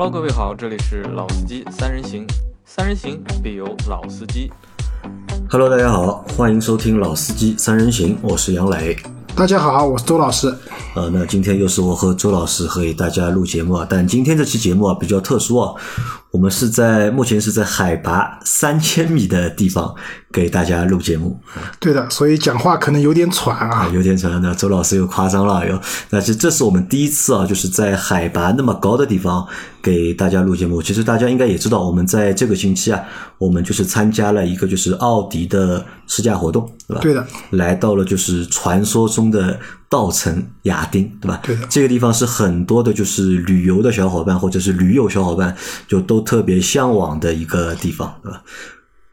Hello，各位好，这里是老司机三人行，三人行必有老司机。Hello，大家好，欢迎收听老司机三人行，我是杨磊。大家好，我是周老师。呃，那今天又是我和周老师和给大家录节目啊，但今天这期节目啊比较特殊啊，我们是在目前是在海拔三千米的地方给大家录节目对的，所以讲话可能有点喘啊，啊。有点喘。那，周老师又夸张了又。那其实这是我们第一次啊，就是在海拔那么高的地方给大家录节目。其实大家应该也知道，我们在这个星期啊，我们就是参加了一个就是奥迪的试驾活动，对吧？对的，来到了就是传说中的稻城亚丁，对吧？对的这个地方是很多的就是旅游的小伙伴或者是驴友小伙伴就都特别向往的一个地方，对吧？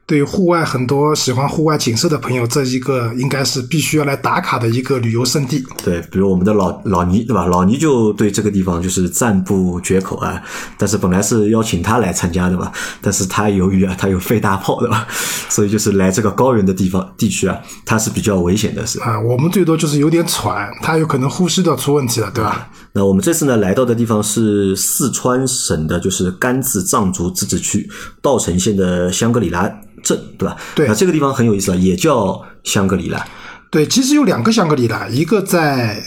对于户外很多喜欢户外景色的朋友，这一个应该是必须要来打卡的一个旅游胜地。对，比如我们的老老倪，对吧？老倪就对这个地方就是赞不绝口啊。但是本来是邀请他来参加的嘛，但是他由于啊，他有肺大炮，对吧？所以就是来这个高原的地方地区啊，他是比较危险的是。啊，我们最多就是有点喘，他有可能呼吸都要出问题了，对吧？那我们这次呢来到的地方是四川省的，就是甘孜藏族自治区稻城县的香格里拉镇，对吧？对那这个地方很有意思啊，也叫香格里拉。对，其实有两个香格里拉，一个在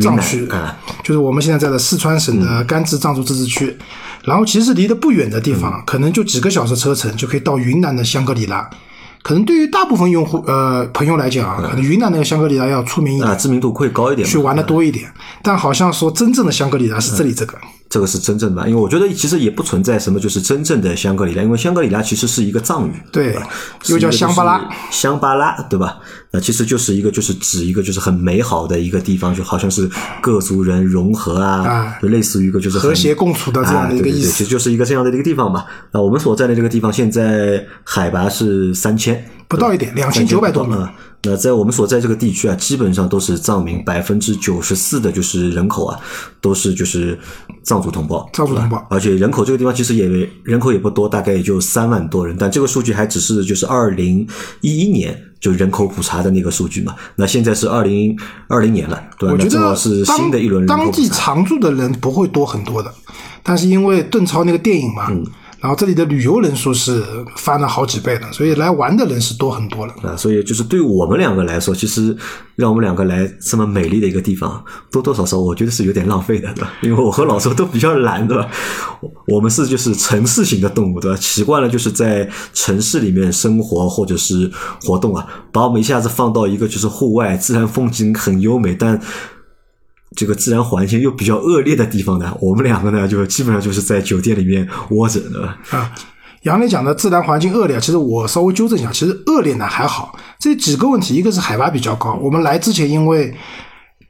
藏区啊，就是我们现在在的四川省的甘孜藏族自治区，然后其实离得不远的地嗯方，可能就几个小时车程就可以到云南的香格里拉。可能对于大部分用户呃朋友来讲啊，可能云南那个香格里拉要出名一点啊，，知名度会高一点。去玩的多一点。但好像说真正的香格里拉是这里这个，这个是真正的吧，因为我觉得其实也不存在什么就是真正的香格里拉，因为香格里拉其实是一个藏语，对吧，又叫香巴拉，香巴拉，对吧？那其实就是一个就是指一个就是很美好的一个地方，就好像是各族人融合啊，啊就类似于一个就是和谐共处的这样的一个啊对对对意思其实就是一个这样的一个地方嘛。那我们所在的这个地方现在海拔是三千，不到一点，两千九百多米。啊。那在我们所在这个地区啊，基本上都是藏民，百分之九十四的就是人口啊，都是就是藏族同胞。藏族同胞而且人口这个地方其实也人口也不多，大概也就三万多人，但这个数据还只是就是二零一一年就人口普查的那个数据嘛。那现在是二零二零年了，对吧？我正好得是当新的一轮人口当地。常住的人不会多很多的，但是因为邓超那个电影嘛，嗯然后这里的旅游人数是翻了好几倍的，所以来玩的人是多很多了。啊，所以就是对我们两个来说，其实让我们两个来这么美丽的一个地方，多多少少我觉得是有点浪费的，对吧？因为我和老周都比较懒，对吧？我 我们是就是城市型的动物，对吧？习惯了就是在城市里面生活或者是活动啊，把我们一下子放到一个就是户外，自然风景很优美，但这个自然环境又比较恶劣的地方呢，我们两个呢就基本上就是在酒店里面窝着，对吧？啊，杨磊讲的自然环境恶劣，其实我稍微纠正一下，其实恶劣呢还好。这几个问题，一个是海拔比较高，我们来之前因为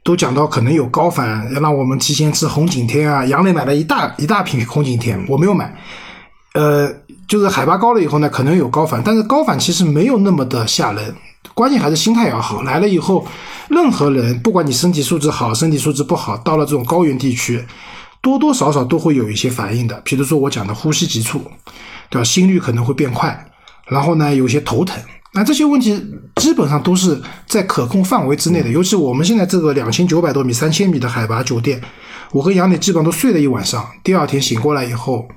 都讲到可能有高反，要让我们提前吃红景天啊。杨磊买了一大一大瓶红景天，我没有买。呃，就是海拔高了以后呢，可能有高反，但是高反其实没有那么的吓人，关键还是心态要好。来了以后，任何人不管你身体素质好，身体素质不好，到了这种高原地区，多多少少都会有一些反应的。比如说我讲的呼吸急促，对吧？心率可能会变快，然后呢，有些头疼。那这些问题基本上都是在可控范围之内的。尤其我们现在这个两千九百多米、三千米的海拔酒店，我和杨磊基本上都睡了一晚上，第二天醒过来以后，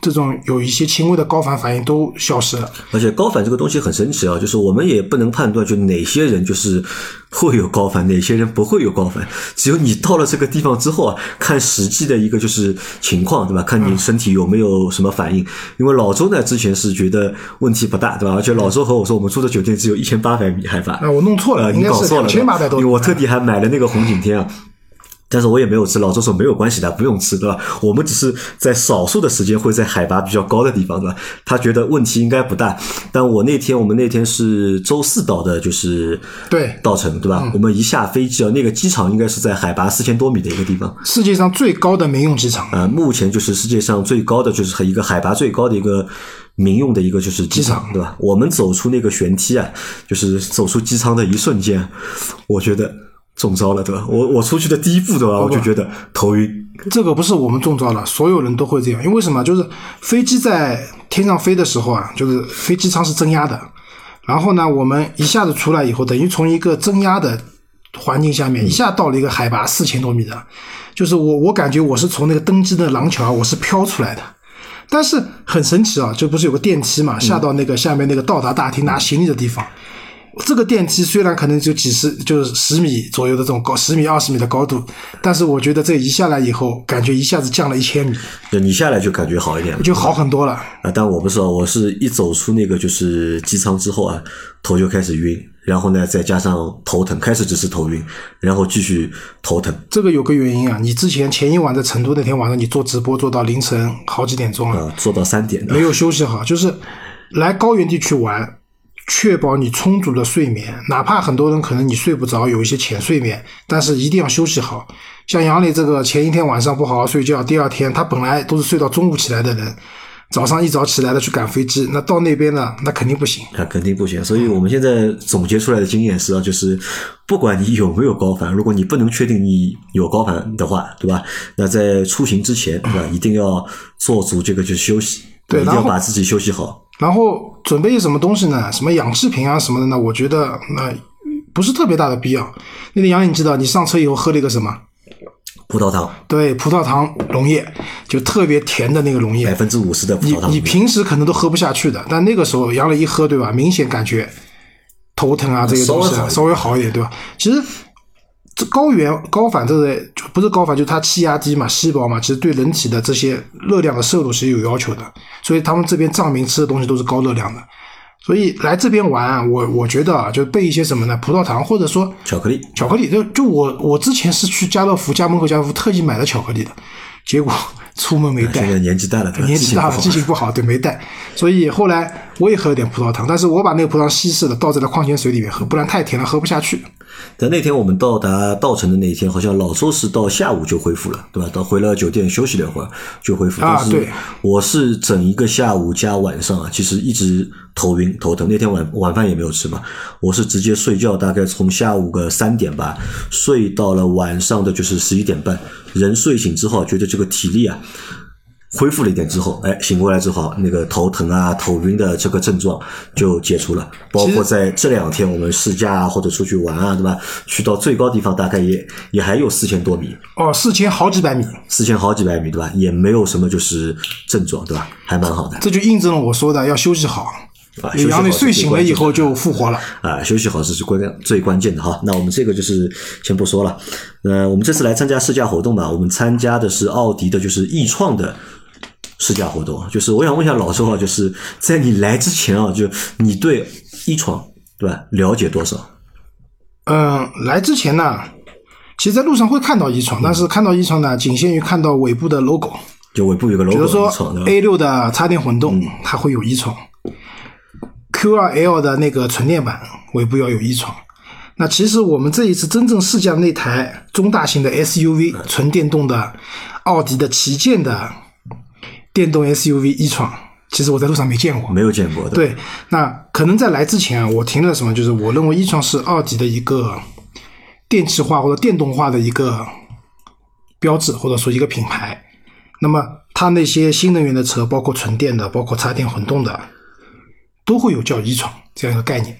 这种有一些轻微的高反反应都消失了。而且高反这个东西很神奇啊，就是我们也不能判断，就哪些人就是会有高反，哪些人不会有高反。只有你到了这个地方之后啊，看实际的一个就是情况，对吧？看你身体有没有什么反应。因为老周呢，之前是觉得问题不大，对吧？而且老周和我说，我们住的酒店只有一千八百米海拔。那我弄错了，你搞错了，两千八百多。因为我特地还买了那个红景天啊。但是我也没有吃，老周说没有关系的，不用吃，对吧？我们只是在少数的时间会在海拔比较高的地方，对吧？他觉得问题应该不大。但我那天我们那天是周四到的，就是对稻城，对嗯吧？我们一下飞机啊，那个机场应该是在海拔四千多米的一个地方。世界上最高的民用机场，啊，目前就是世界上最高的，就是一个海拔最高的一个民用的一个就是机场，对吧？我们走出那个舷梯啊，就是走出机舱的一瞬间，我觉得中招了，对吧？我我出去的第一步，对吧？我就觉得头晕。这个不是我们中招了，所有人都会这样。因为什么？就是飞机在天上飞的时候啊，就是飞机舱是增压的，然后呢，我们一下子出来以后，等于从一个增压的环境下面，一下到了一个海拔四千多米的，就是我我感觉我是从那个登机的廊桥我是飘出来的。但是很神奇啊，就不是有个电梯嘛，下到那个下面那个到达大厅拿行李的地方。这个电梯虽然可能就几十，就是十米左右的这种高，十米二十米的高度，但是我觉得这一下来以后，感觉一下子降了一千米，对你下来就感觉好一点了，就好很多了。啊，但我不知道，我是一走出那个就是机舱之后啊，头就开始晕，然后呢再加上头疼，开始只是头晕，然后继续头疼。这个有个原因啊，你之前前一晚在成都那天晚上，你做直播做到凌晨好几点钟了，啊，做到三点，没有休息好，就是来高原地区玩。确保你充足的睡眠，哪怕很多人可能你睡不着，有一些浅睡眠，但是一定要休息好。像杨磊这个前一天晚上不好好睡觉，第二天他本来都是睡到中午起来的人，早上一早起来的去赶飞机，那到那边呢，那肯定不行。那肯定不行。所以我们现在总结出来的经验是啊，就是不管你有没有高反，如果你不能确定你有高反的话，对吧？那在出行之前，对吧？一定要做足这个就休息，对，一定要把自己休息好。然后准备什么东西呢？什么氧气瓶啊什么的呢？我觉得那不是特别大的必要。那个杨颖知道你上车以后喝了一个什么？葡萄糖。对，葡萄糖溶液，就特别甜的那个溶液，百分之五十的葡萄糖。你你平时可能都喝不下去的，但那个时候杨磊一喝，对吧？明显感觉头疼啊，这些东西稍微好一点，对吧？其实。这高原高反这个不是高反，就是它气压低嘛，细胞嘛，其实对人体的这些热量的摄入是有要求的，所以他们这边藏民吃的东西都是高热量的，所以来这边玩，我我觉得啊，就备一些什么呢？葡萄糖或者说巧克力，巧克力就就我我之前是去家乐福家门口家乐福特意买了巧克力的，结果出门没带，现在年纪大了，年纪大了记性不好，对，没带，所以后来我也喝了点葡萄糖，但是我把那个葡萄糖稀释了，倒在了矿泉水里面喝，不然太甜了喝不下去。但那天我们到达稻城的那一天，好像老周是到下午就恢复了，对吧？到回了酒店休息了一会儿就恢复。啊，对，我是整一个下午加晚上啊，其实一直头晕头疼。那天晚晚饭也没有吃嘛，我是直接睡觉，大概从下午个三点吧，睡到了晚上的就是十一点半。人睡醒之后，觉得这个体力啊。恢复了一点之后，哎，醒过来之后，那个头疼啊、头晕的这个症状就解除了。包括在这两天我们试驾啊，或者出去玩啊，对吧？去到最高地方大概也也还有四千多米。哦，四千好几百米。四千好几百米，对吧？也没有什么就是症状，对吧？还蛮好的。这就印证了我说的要休息好。啊，休息好。睡醒了以后就复活了。啊，休息好这是最关最关键的哈。那我们这个就是先不说了。呃，我们这次来参加试驾活动吧。我们参加的是奥迪的，就是易创的。试驾活动就是我想问一下老周啊，就是在你来之前啊，就你对一创对吧了解多少？嗯，来之前呢，其实在路上会看到一创，但是看到一创呢，仅限于看到尾部的 logo，就尾部有个 logo。比如说 A 六的插电混动，它会有一创；Q 二 L 的那个纯电版尾部要有一创。那其实我们这一次真正试驾那台中大型的 SUV 纯电动的奥迪的旗舰的。电动 SUV 一创，其实我在路上没见过，没有见过的。对，那可能在来之前啊，我听了什么，就是我认为一创是奥迪的一个电气化或者电动化的一个标志，或者说一个品牌。那么它那些新能源的车，包括纯电的，包括插电混动的，都会有叫一创这样一个概念，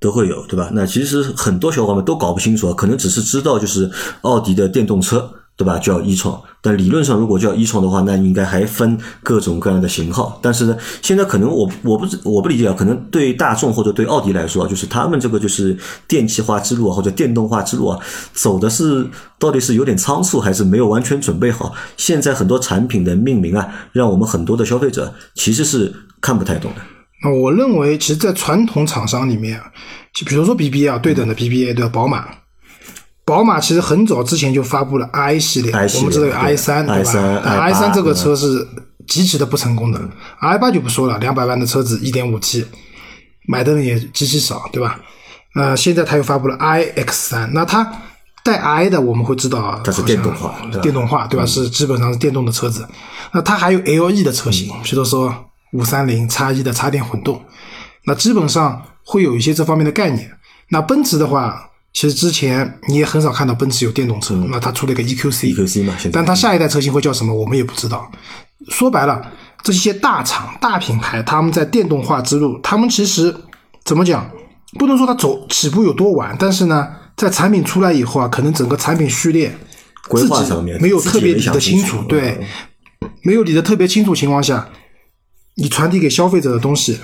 都会有，对吧？那其实很多小伙伴们都搞不清楚，可能只是知道就是奥迪的电动车。对吧？叫一创，但理论上如果叫一创的话，那应该还分各种各样的型号。但是呢，现在可能我我不我不理解啊，可能对大众或者对奥迪来说，就是他们这个就是电气化之路啊，或者电动化之路啊，走的是到底是有点仓促，还是没有完全准备好？现在很多产品的命名啊，让我们很多的消费者其实是看不太懂的。那我认为，其实，在传统厂商里面，就比如说 BBA 啊，对等的 BBA 对吧？宝马。宝马其实很早之前就发布了 i 系列，我们知道有 i 三对吧？i 三这个车是极其的不成功的，i 八就不说了，两百万的车子一点五 T，买的人也极其少，对吧？呃，现在它又发布了 i X 三，那它带 i 的我们会知道啊，它是电动化，电动化对吧？是基本上是电动的车子，那它还有 LE 的车型，比如说五三零叉一的插电混动，那基本上会有一些这方面的概念。那奔驰的话。其实之前你也很少看到奔驰有电动车，那它出了一个 EQC，EQC 嘛，但它下一代车型会叫什么，我们也不知道。说白了，这些大厂、大品牌，他们在电动化之路，他们其实怎么讲，不能说它走起步有多晚，但是呢，在产品出来以后啊，可能整个产品序列规划上面没有特别理得清楚，对，没有理得特别清楚情况下，你传递给消费者的东西，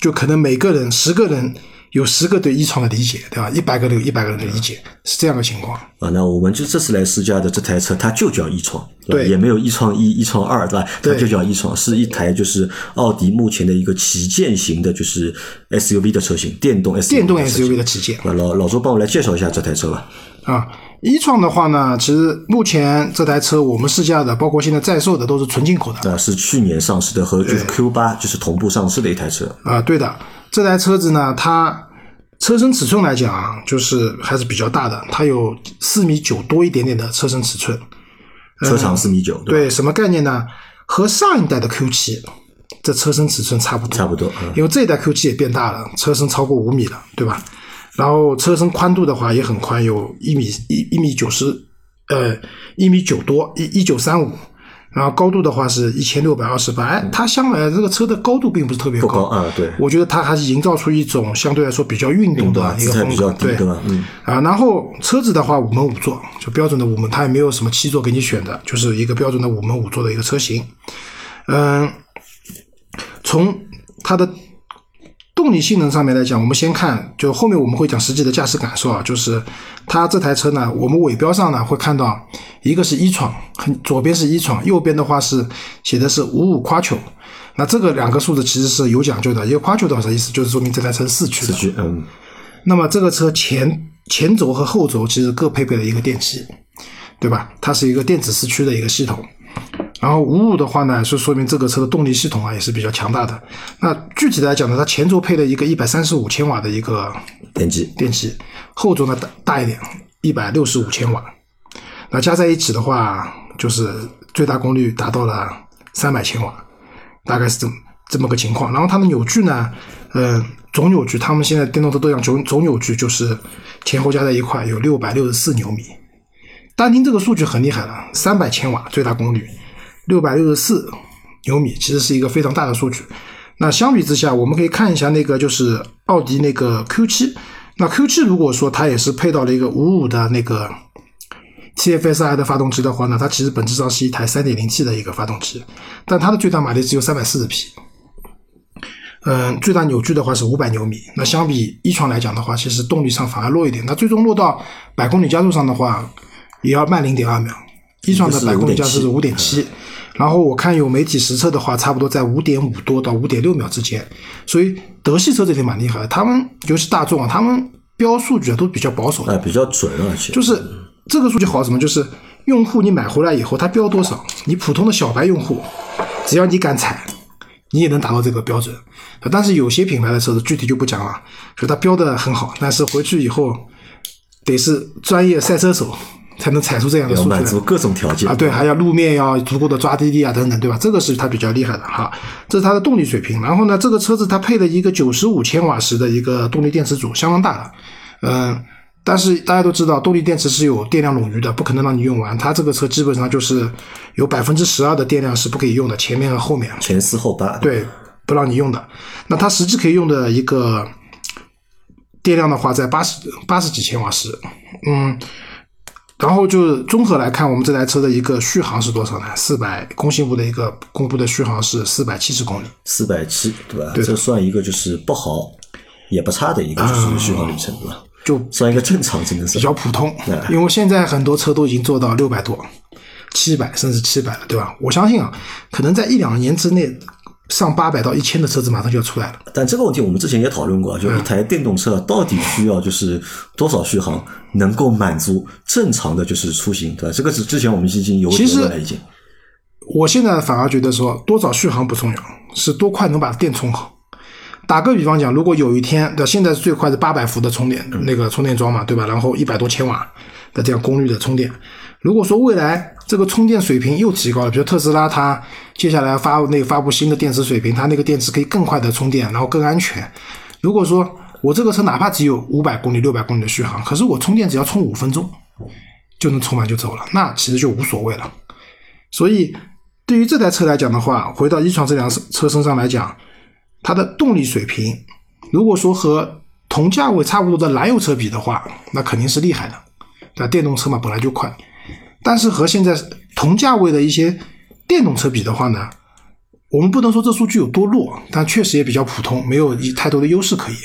就可能每个人十个人有十个对一创的理解，对吧？一百个人有一百个人的理解，是这样的情况。啊，那我们就这次来试驾的这台车，它就叫一创，对也没有一创一、一创二，对吧？它就叫一创，是一台就是奥迪目前的一个旗舰型的，就是 SUV 的车型，电动 SUV 电动 SUV 的旗舰啊，老老周帮我来介绍一下这台车吧。啊，一创的话呢，其实目前这台车我们试驾的，包括现在在售的都是纯进口的。啊，是去年上市的，和就是 Q 八就是同步上市的一台车。啊，对的，这台车子呢，它车身尺寸来讲啊，就是还是比较大的，它有四米九多一点点的车身尺寸。车长四米九，对什么概念呢？和上一代的 Q 七这车身尺寸差不多，差不多嗯因为这一代 Q 七也变大了，车身超过五米了，对吧？然后车身宽度的话也很宽，有一米一一米九十，呃，一米九多，一一九三五。然后高度的话是一千六百二十八，哎，它相来这个车的高度并不是特别不高啊，对，我觉得它还是营造出一种相对来说比较运动？的一个风格，对？嗯，啊，然后车子的话五门五座，就标准的五门，它也没有什么七座给你选的，就是一个标准的五门五座的一个车型。嗯，从它的动力性能上面来讲，我们先看，就后面我们会讲实际的驾驶感受啊，就是它这台车呢，我们尾标上呢会看到一个是一闯，很左边是一闯，右边的话是写的是五五 quattro。那这个两个数字其实是有讲究的，一个 quattro 的话意思就是说明这台车是四驱的，四驱，嗯，那么这个车前前轴和后轴其实各配备了一个电机，对吧？它是一个电子四驱的一个系统。然后五五的话呢，是说明这个车的动力系统啊也是比较强大的。那具体来讲呢，它前轴配了一个一百三十五千瓦的一个电机，电机，后轴呢大大一点，一百六十五千瓦。那加在一起的话，就是最大功率达到了三百千瓦，大概是这么这么个情况。然后它的扭矩呢，呃，总扭矩，他们现在电动车都讲总总扭矩，就是前后加在一块有六百六十四牛米。单听这个数据很厉害了，三百千瓦最大功率，六百六十四牛米，其实是一个非常大的数据。那相比之下，我们可以看一下那个就是奥迪那个 Q 七。那 Q 七如果说它也是配到了一个五五的那个 TFSI 的发动机的话呢，它其实本质上是一台 3.0T 的一个发动机，但它的最大马力只有340匹。嗯，最大扭矩的话是五百牛米。那相比一创来讲的话，其实动力上反而弱一点。那最终落到百公里加速上的话，也要慢零点二秒。一创的百公里加速是五点七，然后我看有媒体实测的话，差不多在五点五多到五点六秒之间。所以德系车这里蛮厉害的，他们尤其大众啊，他们标数据啊都比较保守的。啊，比较准，而且就是这个数据好什么？就是用户你买回来以后，他标多少，你普通的小白用户，只要你敢踩，你也能达到这个标准。但是有些品牌的车子具体就不讲了，就它标的很好，但是回去以后得是专业赛车手才能踩出这样的数据来要满足各种条件啊，对，还要路面要足够的抓地力啊，等等，对吧？这个是它比较厉害的哈，这是它的动力水平。然后呢，这个车子它配了一个九十五千瓦时的一个动力电池组，相当大了，嗯。但是大家都知道，动力电池是有电量冗余的，不可能让你用完。它这个车基本上就是有百分之十二的电量是不可以用的，前面和后面。前四后八，对，不让你用的。那它实际可以用的一个电量的话，在八十八十几千瓦时，嗯，然后就综合来看，我们这台车的一个续航是多少呢？四百，工信部的一个公布的续航是四百七十公里。四百七，对吧？对这算一个就是不好也不差的一个就是续航里程，对吧？就算一个正常真的是比，较普通，因为现在很多车都已经做到六百多、七百甚至七百了，对吧？我相信啊，可能在一两年之内，上八百到一千的车子马上就要出来了。但这个问题我们之前也讨论过，就一台电动车到底需要就是多少续航能够满足正常的就是出行，对吧？这个是之前我们已经有讨论了，已经。我现在反而觉得说多少续航不重要，是多快能把电充好。打个比方讲，如果有一天，对，现在最快的八百伏的充电那个充电桩嘛，对吧？然后一百多千瓦的这样功率的充电。如果说未来这个充电水平又提高了，比如特斯拉它接下来发那个发布新的电池水平，它那个电池可以更快的充电，然后更安全。如果说我这个车哪怕只有五百公里、六百公里的续航，可是我充电只要充五分钟就能充满就走了，那其实就无所谓了。所以对于这台车来讲的话，回到一创这辆车身上来讲，它的动力水平，如果说和同价位差不多的燃油车比的话，那肯定是厉害的，那？电动车嘛本来就快，但是和现在同价位的一些电动车比的话呢，我们不能说这数据有多弱，但确实也比较普通，没有太多的优势可言。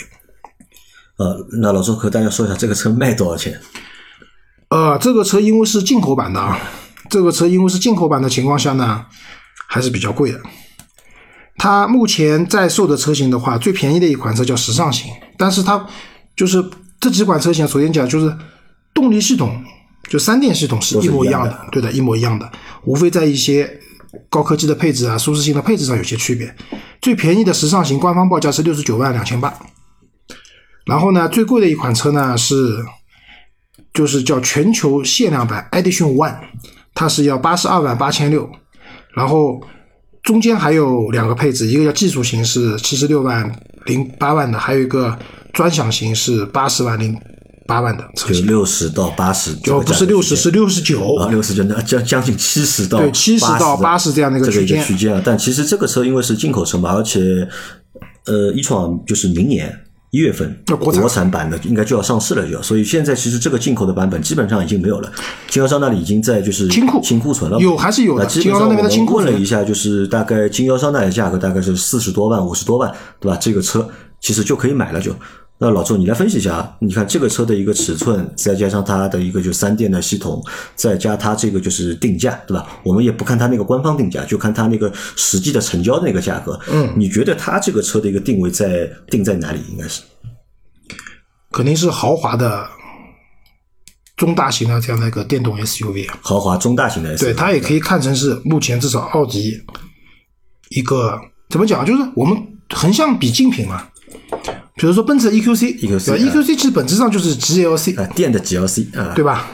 呃，那老周和大家说一下这个车卖多少钱？呃，这个车因为是进口版的，啊，这个车因为是进口版的情况下呢，还是比较贵的。它目前在售的车型的话，最便宜的一款车叫时尚型，但是它就是这几款车型，首先讲就是动力系统，就三电系统是一模一样的，对的，一模一样的，无非在一些高科技的配置啊、舒适性的配置上有些区别。最便宜的时尚型官方报价是六十九万两千八，然后呢，最贵的一款车呢是就是叫全球限量版 Edition One，它是要八十二万八千六，然后。中间还有两个配置，一个叫技术型是七十六万零八万的，还有一个专享型是八十万零八万的车型，六十到八十，就不是六十是六十九啊，六十就那将将近七十到对七十到八十这样的一个区间区间啊。但其实这个车因为是进口车嘛，而且呃，一创就是明年。一月份国产版的应该就要上市了，就所以现在其实这个进口的版本基本上已经没有了，经销商那里已经在就是清库清库存了，有还是有的。经销商那边的清库问了一下，就是大概经销商那里价格大概是四十多万、五十多万，对吧？这个车其实就可以买了，就。那老周，你来分析一下，你看这个车的一个尺寸，再加上它的一个就三电的系统，再加它这个就是定价，对吧？我们也不看它那个官方定价，就看它那个实际的成交的那个价格。嗯，你觉得它这个车的一个定位在定在哪里？应该是肯定是豪华的中大型的这样的一个电动 SUV。豪华中大型的 SUV，对，它也可以看成是目前至少奥迪一个怎么讲，就是我们横向比竞品嘛。比如说奔驰 EQC，EQC 其实本质上就是 GLC，啊，电的 GLC，啊，对吧？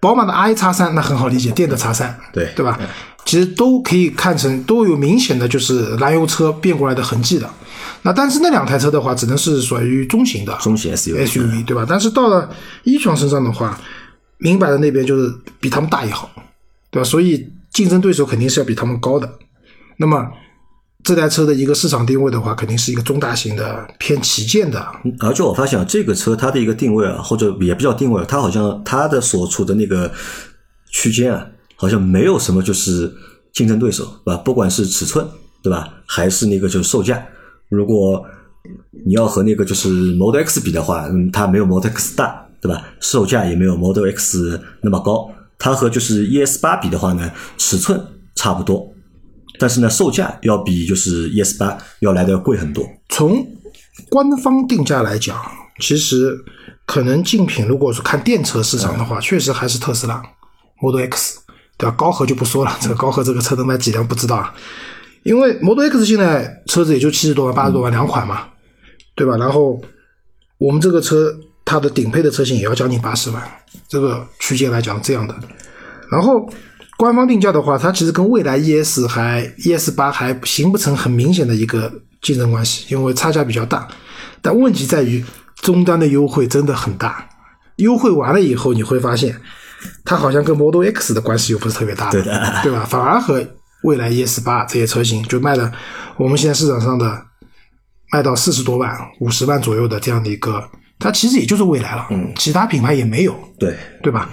宝马的 i 叉三那很好理解，电的叉三，对对吧？其实都可以看成都有明显的就是燃油车变过来的痕迹的。那但是那两台车的话，只能是属于中型的中型 SUV，对吧？但是到了一创身上的话，明摆的那边就是比他们大一号，对吧？所以竞争对手肯定是要比他们高的。那么。这台车的一个市场定位的话，肯定是一个中大型的偏旗舰的。而且我发现啊，这个车它的一个定位啊，或者也不叫定位，它好像它的所处的那个区间啊，好像没有什么就是竞争对手，对吧？不管是尺寸，对吧？还是那个就是售价。如果你要和那个就是 Model X 比的话，嗯，它没有 Model X 大，对吧？售价也没有 Model X 那么高。它和就是 ES 八比的话呢，尺寸差不多。但是呢，售价要比就是 ES 八要来的贵很多。从官方定价来讲，其实可能竞品如果是看电车市场的话，确实还是特斯拉 Model X，对吧？高和就不说了，这个高和这个车能卖几辆不知道啊。因为 Model X 现在车子也就七十多万、八十多万两款嘛，对吧？然后我们这个车它的顶配的车型也要将近八十万，这个区间来讲这样的，然后。官方定价的话，它其实跟蔚来 ES 还 ES 八还形不成很明显的一个竞争关系，因为差价比较大。但问题在于终端的优惠真的很大，优惠完了以后你会发现，它好像跟 Model X 的关系又不是特别大，对的，对吧？反而和蔚来 ES 八这些车型就卖的，我们现在市场上的卖到四十多万、五十万左右的这样的一个，它其实也就是蔚来了，嗯，其他品牌也没有，对，对吧？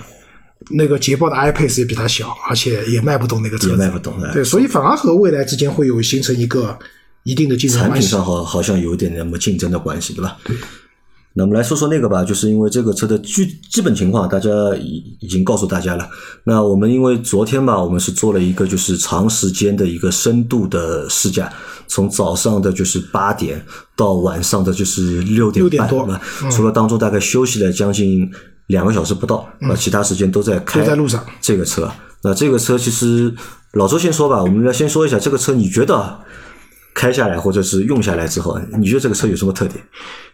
那个捷豹的 iPace 也比它小，而且也卖不动那个车，也卖不动。对，所以反而和未来之间会有形成一个一定的竞争关系。产品上好好像有点那么竞争的关系，对吧？对。那我们来说说那个吧，就是因为这个车的基基本情况，大家已已经告诉大家了。那我们因为昨天吧，我们是做了一个就是长时间的一个深度的试驾，从早上的就是八点到晚上的就是六点半，多，除了当中大概休息了将近。两个小时不到，那其他时间都在开在路上。这个车，那这个车其实老周先说吧，我们来先说一下这个车，你觉得开下来或者是用下来之后，你觉得这个车有什么特点？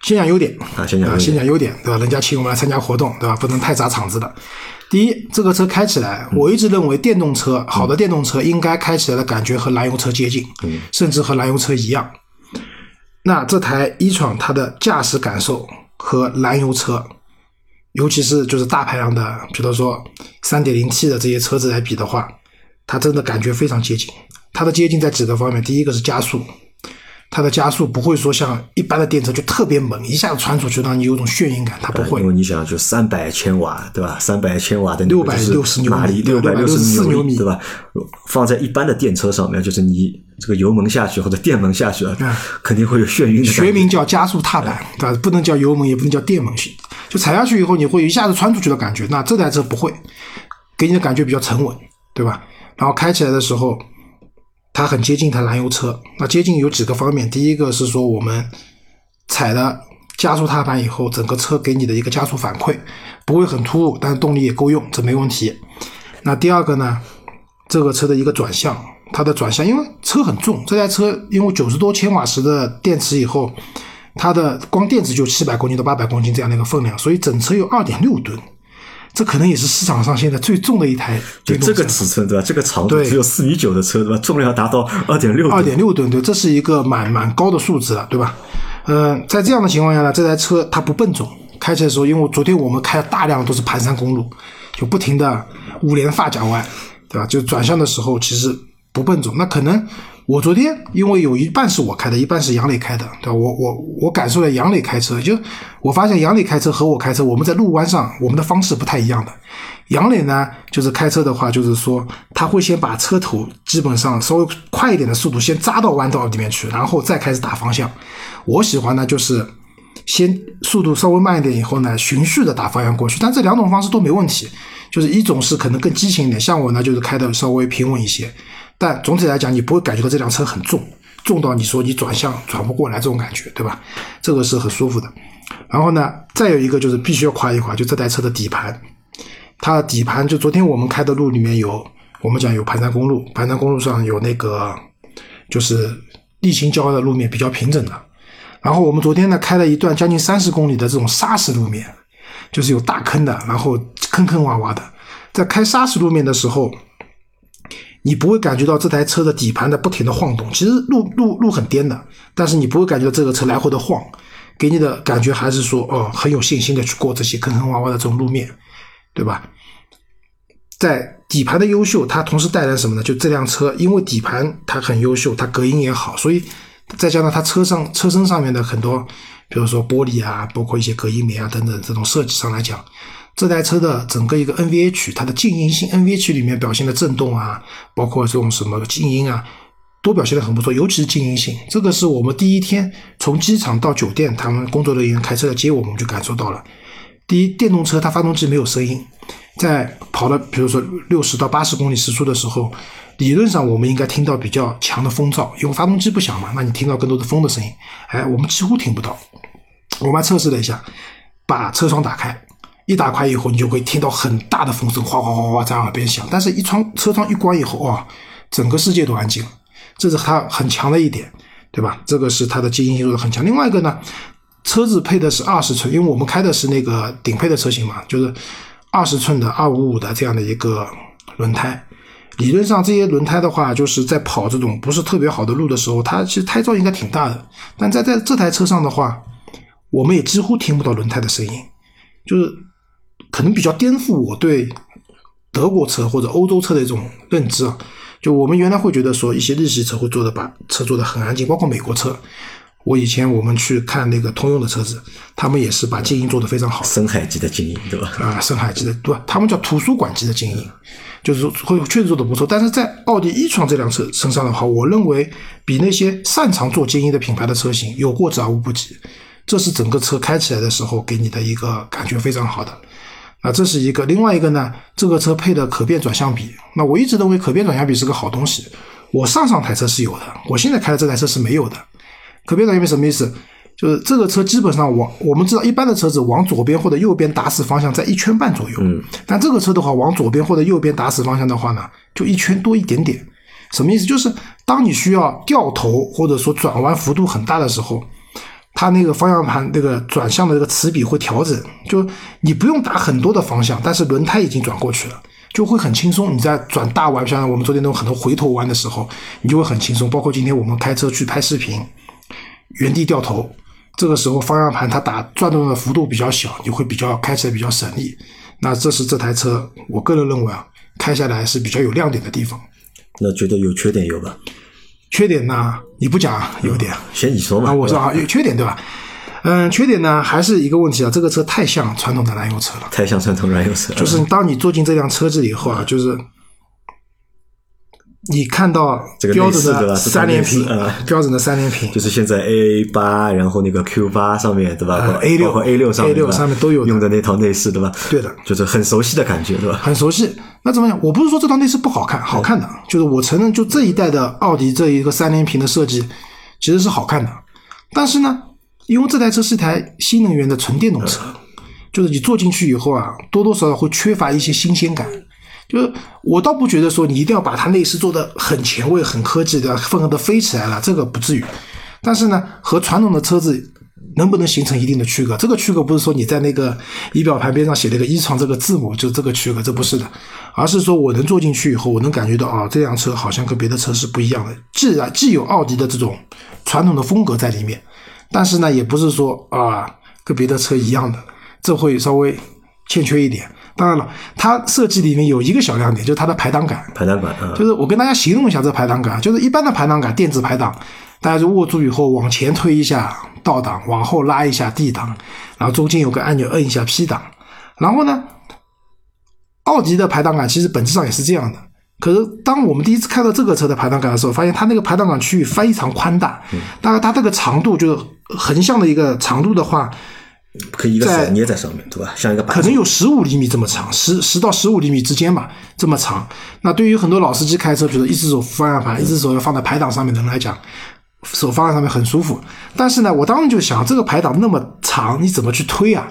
先讲优点啊，先讲先讲优点，对吧？人家请我们来参加活动，对吧？不能太砸场子的。第一，这个车开起来，我一直认为电动车好的电动车应该开起来的感觉和燃油车接近，甚至和燃油车一样。那这台一创它的驾驶感受和燃油车。尤其是就是大排量的，比如说三点零 T 的这些车子来比的话，它真的感觉非常接近。它的接近在几个方面，第一个是加速，它的加速不会说像一般的电车就特别猛，一下子穿出去让你有种眩晕感，它不会因。为你想，就三百千瓦，对吧？三百千瓦的六百六十牛米马力，六百六十664牛米对吧？放在一般的电车上面，就是你这个油门下去或者电门下去啊，肯定会有眩晕的。学名叫加速踏板，对吧？不能叫油门，也不能叫电门型，就踩下去以后你会一下子穿出去的感觉。那这台车不会，给你的感觉比较沉稳，对吧？然后开起来的时候，它很接近一台燃油车。那接近有几个方面，第一个是说我们踩了加速踏板以后，整个车给你的一个加速反馈不会很突兀，但是动力也够用，这没问题。那第二个呢，这个车的一个转向，它的转向，因为车很重，这台车因为九十多千瓦时的电池以后，它的光电池就七百公斤到八百公斤这样的一个分量，所以整车有二点六吨，这可能也是市场上现在最重的一台就这个电动车。尺寸对吧？这个长度对只有四米九的车对吧？重量达到二点六二点六吨，对，这是一个蛮蛮高的数字了，对吧？呃，在这样的情况下呢，这台车它不笨重，开起来的时候，因为昨天我们开了大量都是盘山公路，就不停的五连发夹弯，对吧？就转向的时候其实不笨重。那可能我昨天因为有一半是我开的，一半是杨磊开的，对吧？我我我感受了杨磊开车，就我发现杨磊开车和我开车，我们在路弯上我们的方式不太一样的。杨磊呢，就是开车的话，就是说他会先把车头基本上稍微快一点的速度先扎到弯道里面去，然后再开始打方向。我喜欢呢，就是先速度稍微慢一点以后呢，循序的打方向过去。但这两种方式都没问题，就是一种是可能更激情一点，像我呢就是开的稍微平稳一些。但总体来讲，你不会感觉到这辆车很重，重到你说你转向转不过来这种感觉，对吧？这个是很舒服的。然后呢，再有一个就是必须要夸一夸，就这台车的底盘。它的底盘就昨天我们开的路里面有，我们讲有盘山公路，盘山公路上有那个就是沥青浇的路面比较平整的。然后我们昨天呢开了一段将近三十公里的这种砂石路面，就是有大坑的，然后坑坑洼洼的。在开砂石路面的时候，你不会感觉到这台车的底盘在不停的晃动。其实路路路很颠的，但是你不会感觉到这个车来回的晃，给你的感觉还是说哦很有信心的去过这些坑坑洼洼的这种路面。对吧？在底盘的优秀，它同时带来什么呢？就这辆车，因为底盘它很优秀，它隔音也好，所以再加上它车上车身上面的很多，比如说玻璃啊，包括一些隔音棉啊等等这种设计上来讲，这台车的整个一个 NVH，它的静音性 NVH 里面表现的震动啊，包括这种什么静音啊，都表现的很不错，尤其是静音性，这个是我们第一天从机场到酒店，他们工作人员开车来接我们，就感受到了。第一，电动车它发动机没有声音，在跑了比如说六十到八十公里时速的时候，理论上我们应该听到比较强的风噪，因为发动机不响嘛，那你听到更多的风的声音。哎，我们几乎听不到。我们还测试了一下，把车窗打开，一打开以后，你就会听到很大的风声，哗哗哗哗在耳边响。但是，一窗车窗一关以后，哇，整个世界都安静了，这是它很强的一点，对吧？这个是它的静音性做的很强。另外一个呢？车子配的是二十寸，因为我们开的是那个顶配的车型嘛，就是二十寸的二五五的这样的一个轮胎。理论上这些轮胎的话，就是在跑这种不是特别好的路的时候，它其实胎噪应该挺大的。但在在这台车上的话，我们也几乎听不到轮胎的声音，就是可能比较颠覆我对德国车或者欧洲车的一种认知啊。就我们原来会觉得说一些日系车会做的把车做的很安静，包括美国车。我以前我们去看那个通用的车子，他们也是把静音做得非常好深海级的静音，对吧？啊，深海级的对吧？他们叫图书馆级的静音，就是会确实做的不错。但是在奥迪一创这辆车身上的话，我认为比那些擅长做静音的品牌的车型有过之而无不及。这是整个车开起来的时候给你的一个感觉非常好的。啊，这是一个。另外一个呢，这个车配的可变转向比，那我一直认为可变转向比是个好东西。我上上台车是有的，我现在开的这台车是没有的。可变转向比什么意思？就是这个车基本上往我们知道一般的车子往左边或者右边打死方向在一圈半左右，嗯，但这个车的话往左边或者右边打死方向的话呢，就一圈多一点点。什么意思？就是当你需要掉头或者说转弯幅度很大的时候，它那个方向盘那个转向的这个齿比会调整，就你不用打很多的方向，但是轮胎已经转过去了。就会很轻松，你在转大弯，像我们昨天那种很多回头弯的时候，你就会很轻松。包括今天我们开车去拍视频，原地掉头，这个时候方向盘它打转动的幅度比较小，你会比较开起来比较省力。那这是这台车，我个人认为啊，开下来是比较有亮点的地方。那觉得有缺点有吧？缺点呢，你不讲优点先你说嘛，啊，我说啊，有缺点对吧？嗯，缺点呢还是一个问题啊，这个车太像传统的燃油车了。太像传统燃油车了，就是当你坐进这辆车子以后啊，就是你看到这个标准的三连屏标准的三连屏，就是现在 A 八，然后那个 Q 八上面对吧？呃包括 A6 包括 A 六上面 A6 对吧上面都有用的那套内饰对吧？对的就是很熟悉的感觉对吧？很熟悉。那怎么讲？我不是说这套内饰不好看，好看的，就是我承认，就这一代的奥迪这一个三连屏的设计其实是好看的。但是呢，因为这台车是一台新能源的纯电动车，就是你坐进去以后啊，多多少少会缺乏一些新鲜感。就是我倒不觉得说你一定要把它内饰做的很前卫、很科技的，混合的飞起来了，这个不至于。但是呢，和传统的车子能不能形成一定的区隔？这个区隔不是说你在那个仪表盘边上写了一个“一创”这个字母，就这个区隔，这不是的，而是说我能坐进去以后，我能感觉到啊，这辆车好像跟别的车是不一样的。既然既有奥迪的这种传统的风格在里面，但是呢，也不是说啊跟别的车一样的，这会稍微欠缺一点。当然了，它设计里面有一个小亮点，就是它的排档杆。排档杆啊，就是我跟大家形容一下这排档杆，就是一般的排档杆，电子排档，大家就握住以后往前推一下倒档，往后拉一下 D 档，然后中间有个按钮摁一下 P 档，然后呢，奥迪的排档杆其实本质上也是这样的。可是当我们第一次看到这个车的排档杆的时候，发现它那个排档杆区域非常宽大，大概它这个长度就是横向的一个长度的话，可以一个手捏在上面对吧？像一个可能有十五厘米这么长，十十到十五厘米之间吧，这么长。那对于很多老司机开车，比如说一只手扶方向盘，一只手要放在排档上面的人来讲，手放在上面很舒服。但是呢，我当时就想，这个排档那么长，你怎么去推啊？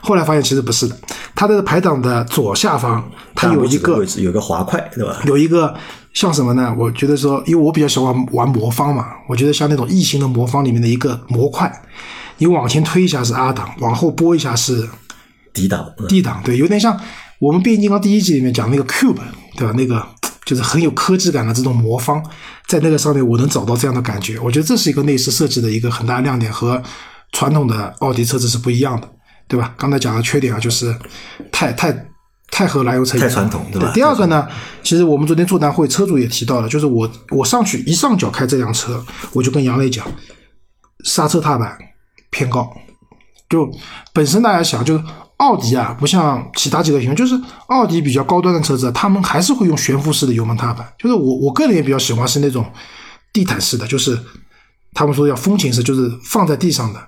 后来发现其实不是的，它的排档的左下方它有一个有个滑块对吧？有一个像什么呢？我觉得说，因为我比较喜欢玩魔方嘛，我觉得像那种异形的魔方里面的一个模块，你往前推一下是 R 档，往后拨一下是抵挡嗯 D 档，对，有点像我们变形金刚第一集里面讲那个 Cube，对吧？那个就是很有科技感的这种魔方，在那个上面我能找到这样的感觉。我觉得这是一个内饰设计的一个很大的亮点，和传统的奥迪车子是不一样的，对吧？刚才讲的缺点啊，就是太太太和燃油车一样太传统对吧第二个呢，其实我们昨天座谈会车主也提到了，就是我我上去一上脚开这辆车，我就跟杨磊讲，刹车踏板偏高。就本身大家想，就是奥迪啊，不像其他几个品牌，就是奥迪比较高端的车子，他们还是会用悬浮式的油门踏板。就是我我个人也比较喜欢是那种地毯式的，就是他们说要风情式，就是放在地上的，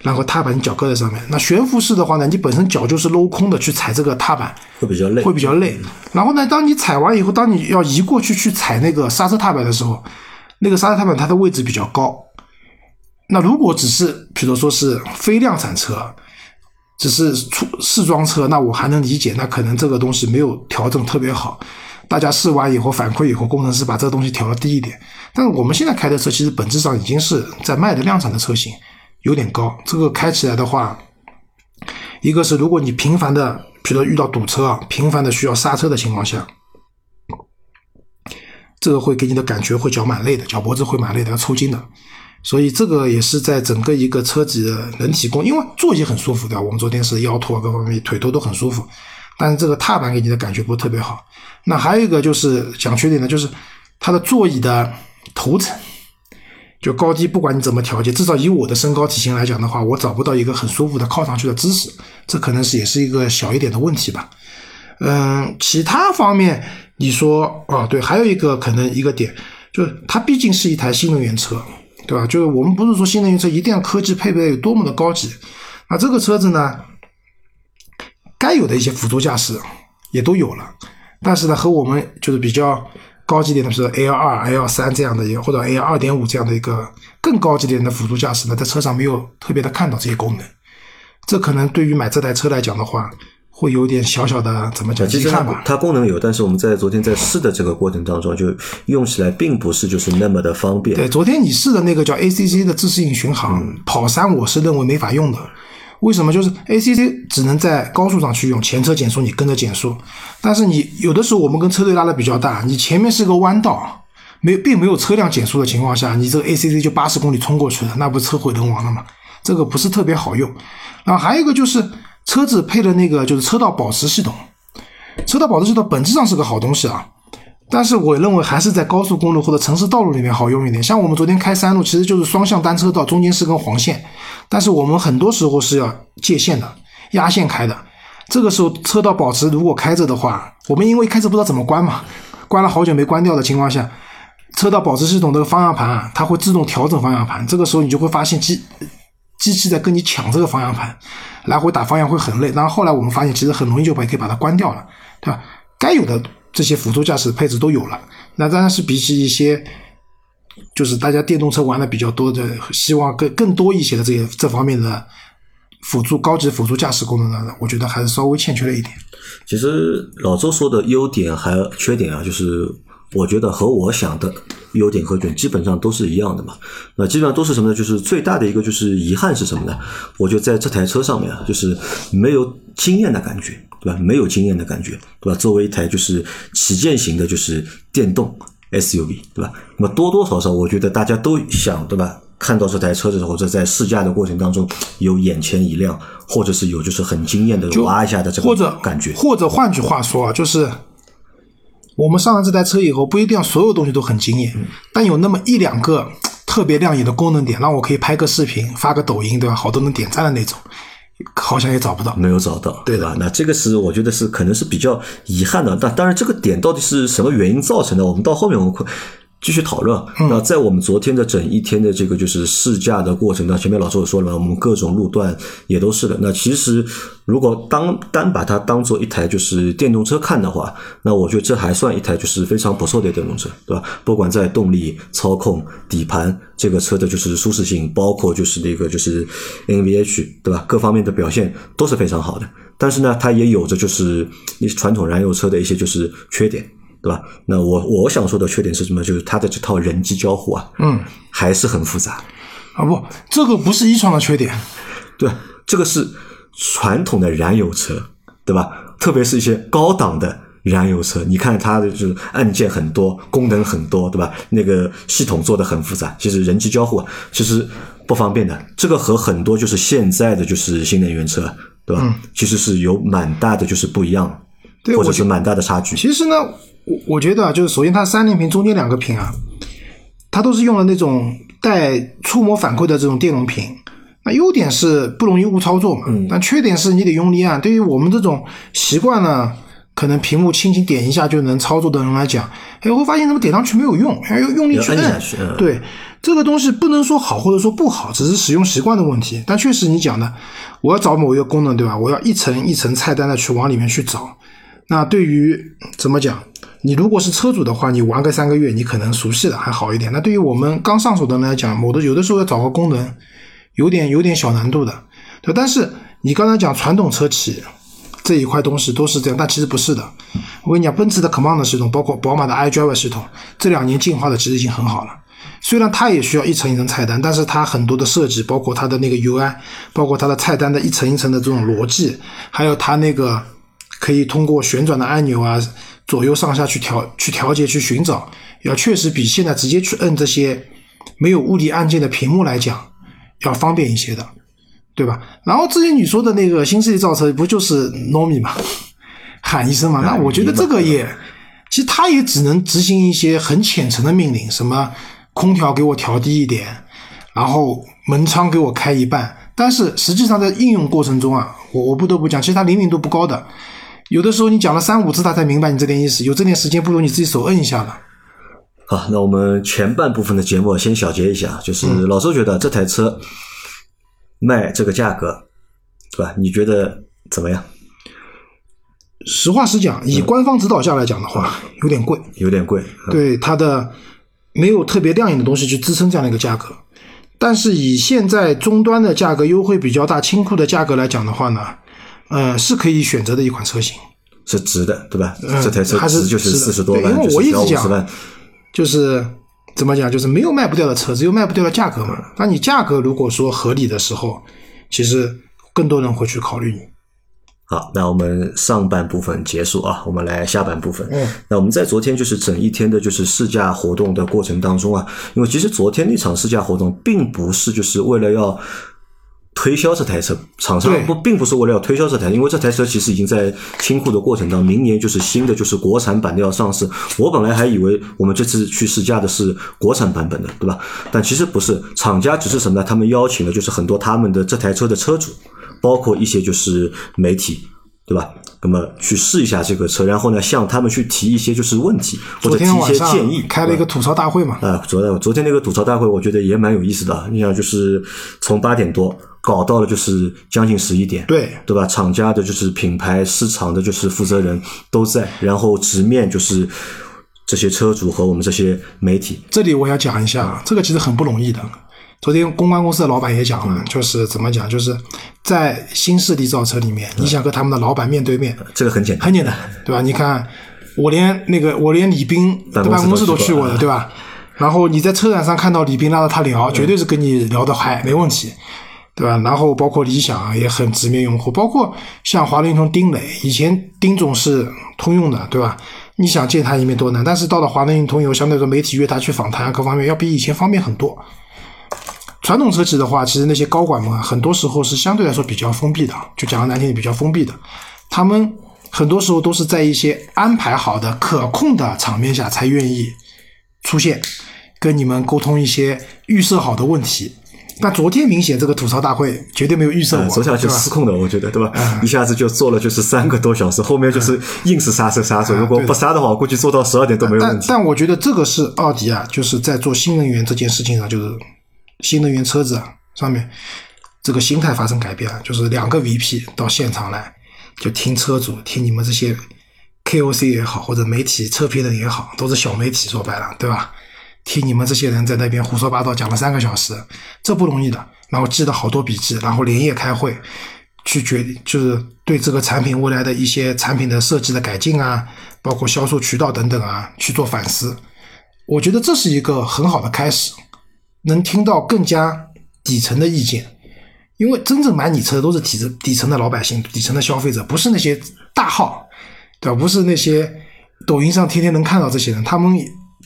然后踏板你脚搁在上面。那悬浮式的话呢，你本身脚就是镂空的去踩这个踏板，会比较累，会比较累。然后呢，当你踩完以后，当你要移过去去踩那个刹车踏板的时候，那个刹车踏板它的位置比较高。那如果只是比如说是非量产车，只是出试装车，那我还能理解，那可能这个东西没有调整特别好。大家试完以后反馈以后，工程师把这个东西调的低一点。但是我们现在开的车其实本质上已经是在卖的量产的车型，有点高。这个开起来的话，一个是如果你频繁的，比如说遇到堵车啊，频繁的需要刹车的情况下，这个会给你的感觉会脚蛮累的，脚脖子会蛮累的，要抽筋的。所以这个也是在整个一个车子的人体工，因为座椅很舒服，的？我们昨天是腰托各方面腿托都很舒服，但是这个踏板给你的感觉不是特别好。那还有一个就是讲缺点呢，就是它的座椅的头层，就高低不管你怎么调节，至少以我的身高体型来讲的话，我找不到一个很舒服的靠上去的姿势，这可能是也是一个小一点的问题吧。嗯，其他方面你说哦，对，还有一个可能一个点就是它毕竟是一台新能源车。对吧？就是我们不是说新能源车一定要科技配备有多么的高级，那这个车子呢，该有的一些辅助驾驶也都有了，但是呢，和我们就是比较高级点的，比如说 L 二、L 三这样的一个，或者 L 二点五这样的一个更高级点的辅助驾驶呢，在车上没有特别的看到这些功能，这可能对于买这台车来讲的话，会有点小小的怎么讲其实它功能有，但是我们在昨天在试的这个过程当中，就用起来并不是就是那么的方便。对，昨天你试的那个叫 ACC 的自适应巡航、跑山，我是认为没法用的。为什么？就是 ACC 只能在高速上去用，前车减速你跟着减速，但是你有的时候我们跟车队拉的比较大，你前面是个弯道，没并没有车辆减速的情况下，你这个 ACC 就八十公里冲过去了，那不车毁人亡了吗？这个不是特别好用。然后还有一个就是车子配的那个就是车道保持系统，车道保持系统本质上是个好东西啊。但是我认为还是在高速公路或者城市道路里面好用一点。像我们昨天开山路，其实就是双向单车道，中间是根黄线，但是我们很多时候是要界线的，压线开的。这个时候车道保持如果开着的话，我们因为开始不知道怎么关嘛，关了好久没关掉的情况下，车道保持系统这个方向盘啊，它会自动调整方向盘。这个时候你就会发现机机器在跟你抢这个方向盘，来回打方向会很累。然后后来我们发现，其实很容易就把可以把它关掉了，对吧？该有的。这些辅助驾驶配置都有了，那当然是比起一些就是大家电动车玩的比较多的，希望更更多一些的这些这方面的辅助高级辅助驾驶功能呢，我觉得还是稍微欠缺了一点。其实老周说的优点还缺点啊，就是我觉得和我想的优点和缺点基本上都是一样的嘛。那基本上都是什么呢？就是最大的一个就是遗憾是什么呢？我觉得在这台车上面啊，就是没有惊艳的感觉。对吧？没有惊艳的感觉，对吧？作为一台就是旗舰型的，就是电动 SUV，对吧？那么多多少少，我觉得大家都想，对吧？看到这台车的时候，或者在试驾的过程当中，有眼前一亮，或者是有就是很惊艳的哇一下的这个感觉。或者换句话说啊，就是我们上了这台车以后，不一定要所有东西都很惊艳，但有那么一两个特别亮眼的功能点，让我可以拍个视频、发个抖音，对吧？好多人点赞的那种。好像也找不到，没有找到，对吧？那这个是我觉得是可能是比较遗憾的。但当然，这个点到底是什么原因造成的？我们到后面我们会。继续讨论。那在我们昨天的整一天的这个就是试驾的过程当中，前面老周也说了嘛，我们各种路段也都是的。那其实如果当单把它当做一台就是电动车看的话，那我觉得这还算一台就是非常不错的电动车，对吧？不管在动力、操控、底盘，这个车的就是舒适性，包括就是那个就是 NVH，对吧？各方面的表现都是非常好的。但是呢，它也有着就是传统燃油车的一些就是缺点。对吧？那我我想说的缺点是什么？就是它的这套人机交互啊，嗯，还是很复杂啊。不，这个不是一创的缺点，对，这个是传统的燃油车，对吧？特别是一些高档的燃油车，你看它的就是按键很多，功能很多，对吧？那个系统做的很复杂，其实人机交互啊，其实不方便的。这个和很多就是现在的就是新能源车，对吧？其实是有蛮大的就是不一样，或者是蛮大的差距。其实呢。我我觉得啊，就是首先它三连屏中间两个屏啊，它都是用了那种带触摸反馈的这种电容屏。那优点是不容易误操作嘛，但缺点是你得用力按。对于我们这种习惯呢可能屏幕轻轻点一下就能操作的人来讲，哎，会发现怎么点上去没有用，还要用力去按。对这个东西不能说好或者说不好，只是使用习惯的问题。但确实你讲的，我要找某一个功能，对吧？我要一层一层菜单的去往里面去找。那对于怎么讲？你如果是车主的话，你玩个三个月，你可能熟悉了还好一点。那对于我们刚上手的人来讲，某的有的时候要找个功能，有点有点小难度的，对。但是你刚才讲传统车企这一块东西都是这样，但其实不是的。我跟你讲，奔驰的 Command 系统，包括宝马的 iDrive 系统，这两年进化的其实已经很好了。虽然它也需要一层一层菜单，但是它很多的设计，包括它的那个 UI，包括它的菜单的一层一层的这种逻辑，还有它那个可以通过旋转的按钮啊。左右上下去调、去调节、去寻找，要确实比现在直接去摁这些没有物理按键的屏幕来讲要方便一些的，对吧？然后之前你说的那个新势力造车不就是 Nomi 嘛，喊一声嘛？那我觉得这个也，其实它也只能执行一些很浅层的命令，什么空调给我调低一点，然后门窗给我开一半。但是实际上在应用过程中啊，我我不得不讲，其实它灵敏度不高的。有的时候你讲了三五次，他才明白你这点意思。有这点时间，不如你自己手摁一下了。好，那我们前半部分的节目先小结一下，就是老周觉得这台车卖这个价格，对吧？你觉得怎么样？实话实讲，以官方指导价来讲的话，有点贵，有点贵。对它的没有特别亮眼的东西去支撑这样的一个价格，但是以现在终端的价格优惠比较大、清库的价格来讲的话呢？呃，是可以选择的一款车型，是值的，对吧？这台车值就是四十多万，因为我一直讲，就是怎么讲，就是没有卖不掉的车，只有卖不掉的价格嘛。那你价格如果说合理的时候，其实更多人会去考虑你。好，那我们上半部分结束啊，我们来下半部分。嗯，那我们在昨天就是整一天的，就是试驾活动的过程当中啊，因为其实昨天那场试驾活动并不是就是为了要。推销这台车，厂商对不并不是为了要推销这台，因为这台车其实已经在清库的过程当中，明年就是新的就是国产版的要上市。我本来还以为我们这次去试驾的是国产版本的，对吧？但其实不是，厂家只是什么呢？他们邀请了就是很多他们的这台车的车主，包括一些就是媒体。对吧？那么去试一下这个车，然后呢，向他们去提一些就是问题或者提一些建议，开了一个吐槽大会嘛，啊，昨天昨天那个吐槽大会，我觉得也蛮有意思的。你想，就是从八点多搞到了就是将近十一点，对对吧？厂家的就是品牌市场的就是负责人都在，然后直面就是这些车主和我们这些媒体。这里我要讲一下，这个其实很不容易的。昨天公关公司的老板也讲了，就是怎么讲，就是在新势力造车里面，你想和他们的老板面对面，这个很简单，很简单，对吧？你看，我连那个我连李斌的办公室都都去过去过的，对吧？然后你在车展上看到李斌拉着他聊，绝对是跟你聊得嗨，没问题，对吧？然后包括理想也很直面用户，包括像华凌通丁磊，以前丁总是通用的，对吧？你想见他一面多难，但是到了华凌通以后，相对来说媒体约他去访谈啊，各方面要比以前方便很多。传统车企的话，其实那些高管们，很多时候是相对来说比较封闭的，就讲的难听点，比较封闭的。他们很多时候都是在一些安排好的、可控的场面下才愿意出现，跟你们沟通一些预设好的问题。但昨天明显这个吐槽大会绝对没有预设我，昨天就？失控的，我觉得，对吧？一下子就做了就是三个多小时，后面就是硬是刹车刹车，如果不刹的话，我估计做到十二点都没有问题。但但我觉得这个是奥迪啊，就是在做新能源这件事情上，就是新能源车子啊上面这个心态发生改变了，就是两个 VP 到现场来，就听车主，听你们这些 KOC 也好，或者媒体车评人也好，都是小媒体，说白了，对吧？听你们这些人在那边胡说八道讲了三个小时，这不容易的。然后记了好多笔记，然后连夜开会，去决定就是对这个产品未来的一些产品的设计的改进啊，包括销售渠道等等啊，去做反思。我觉得这是一个很好的开始，能听到更加底层的意见。因为真正买你车的都是底层底层的老百姓、底层的消费者，不是那些大号，对吧？不是那些抖音上天天能看到这些人，他们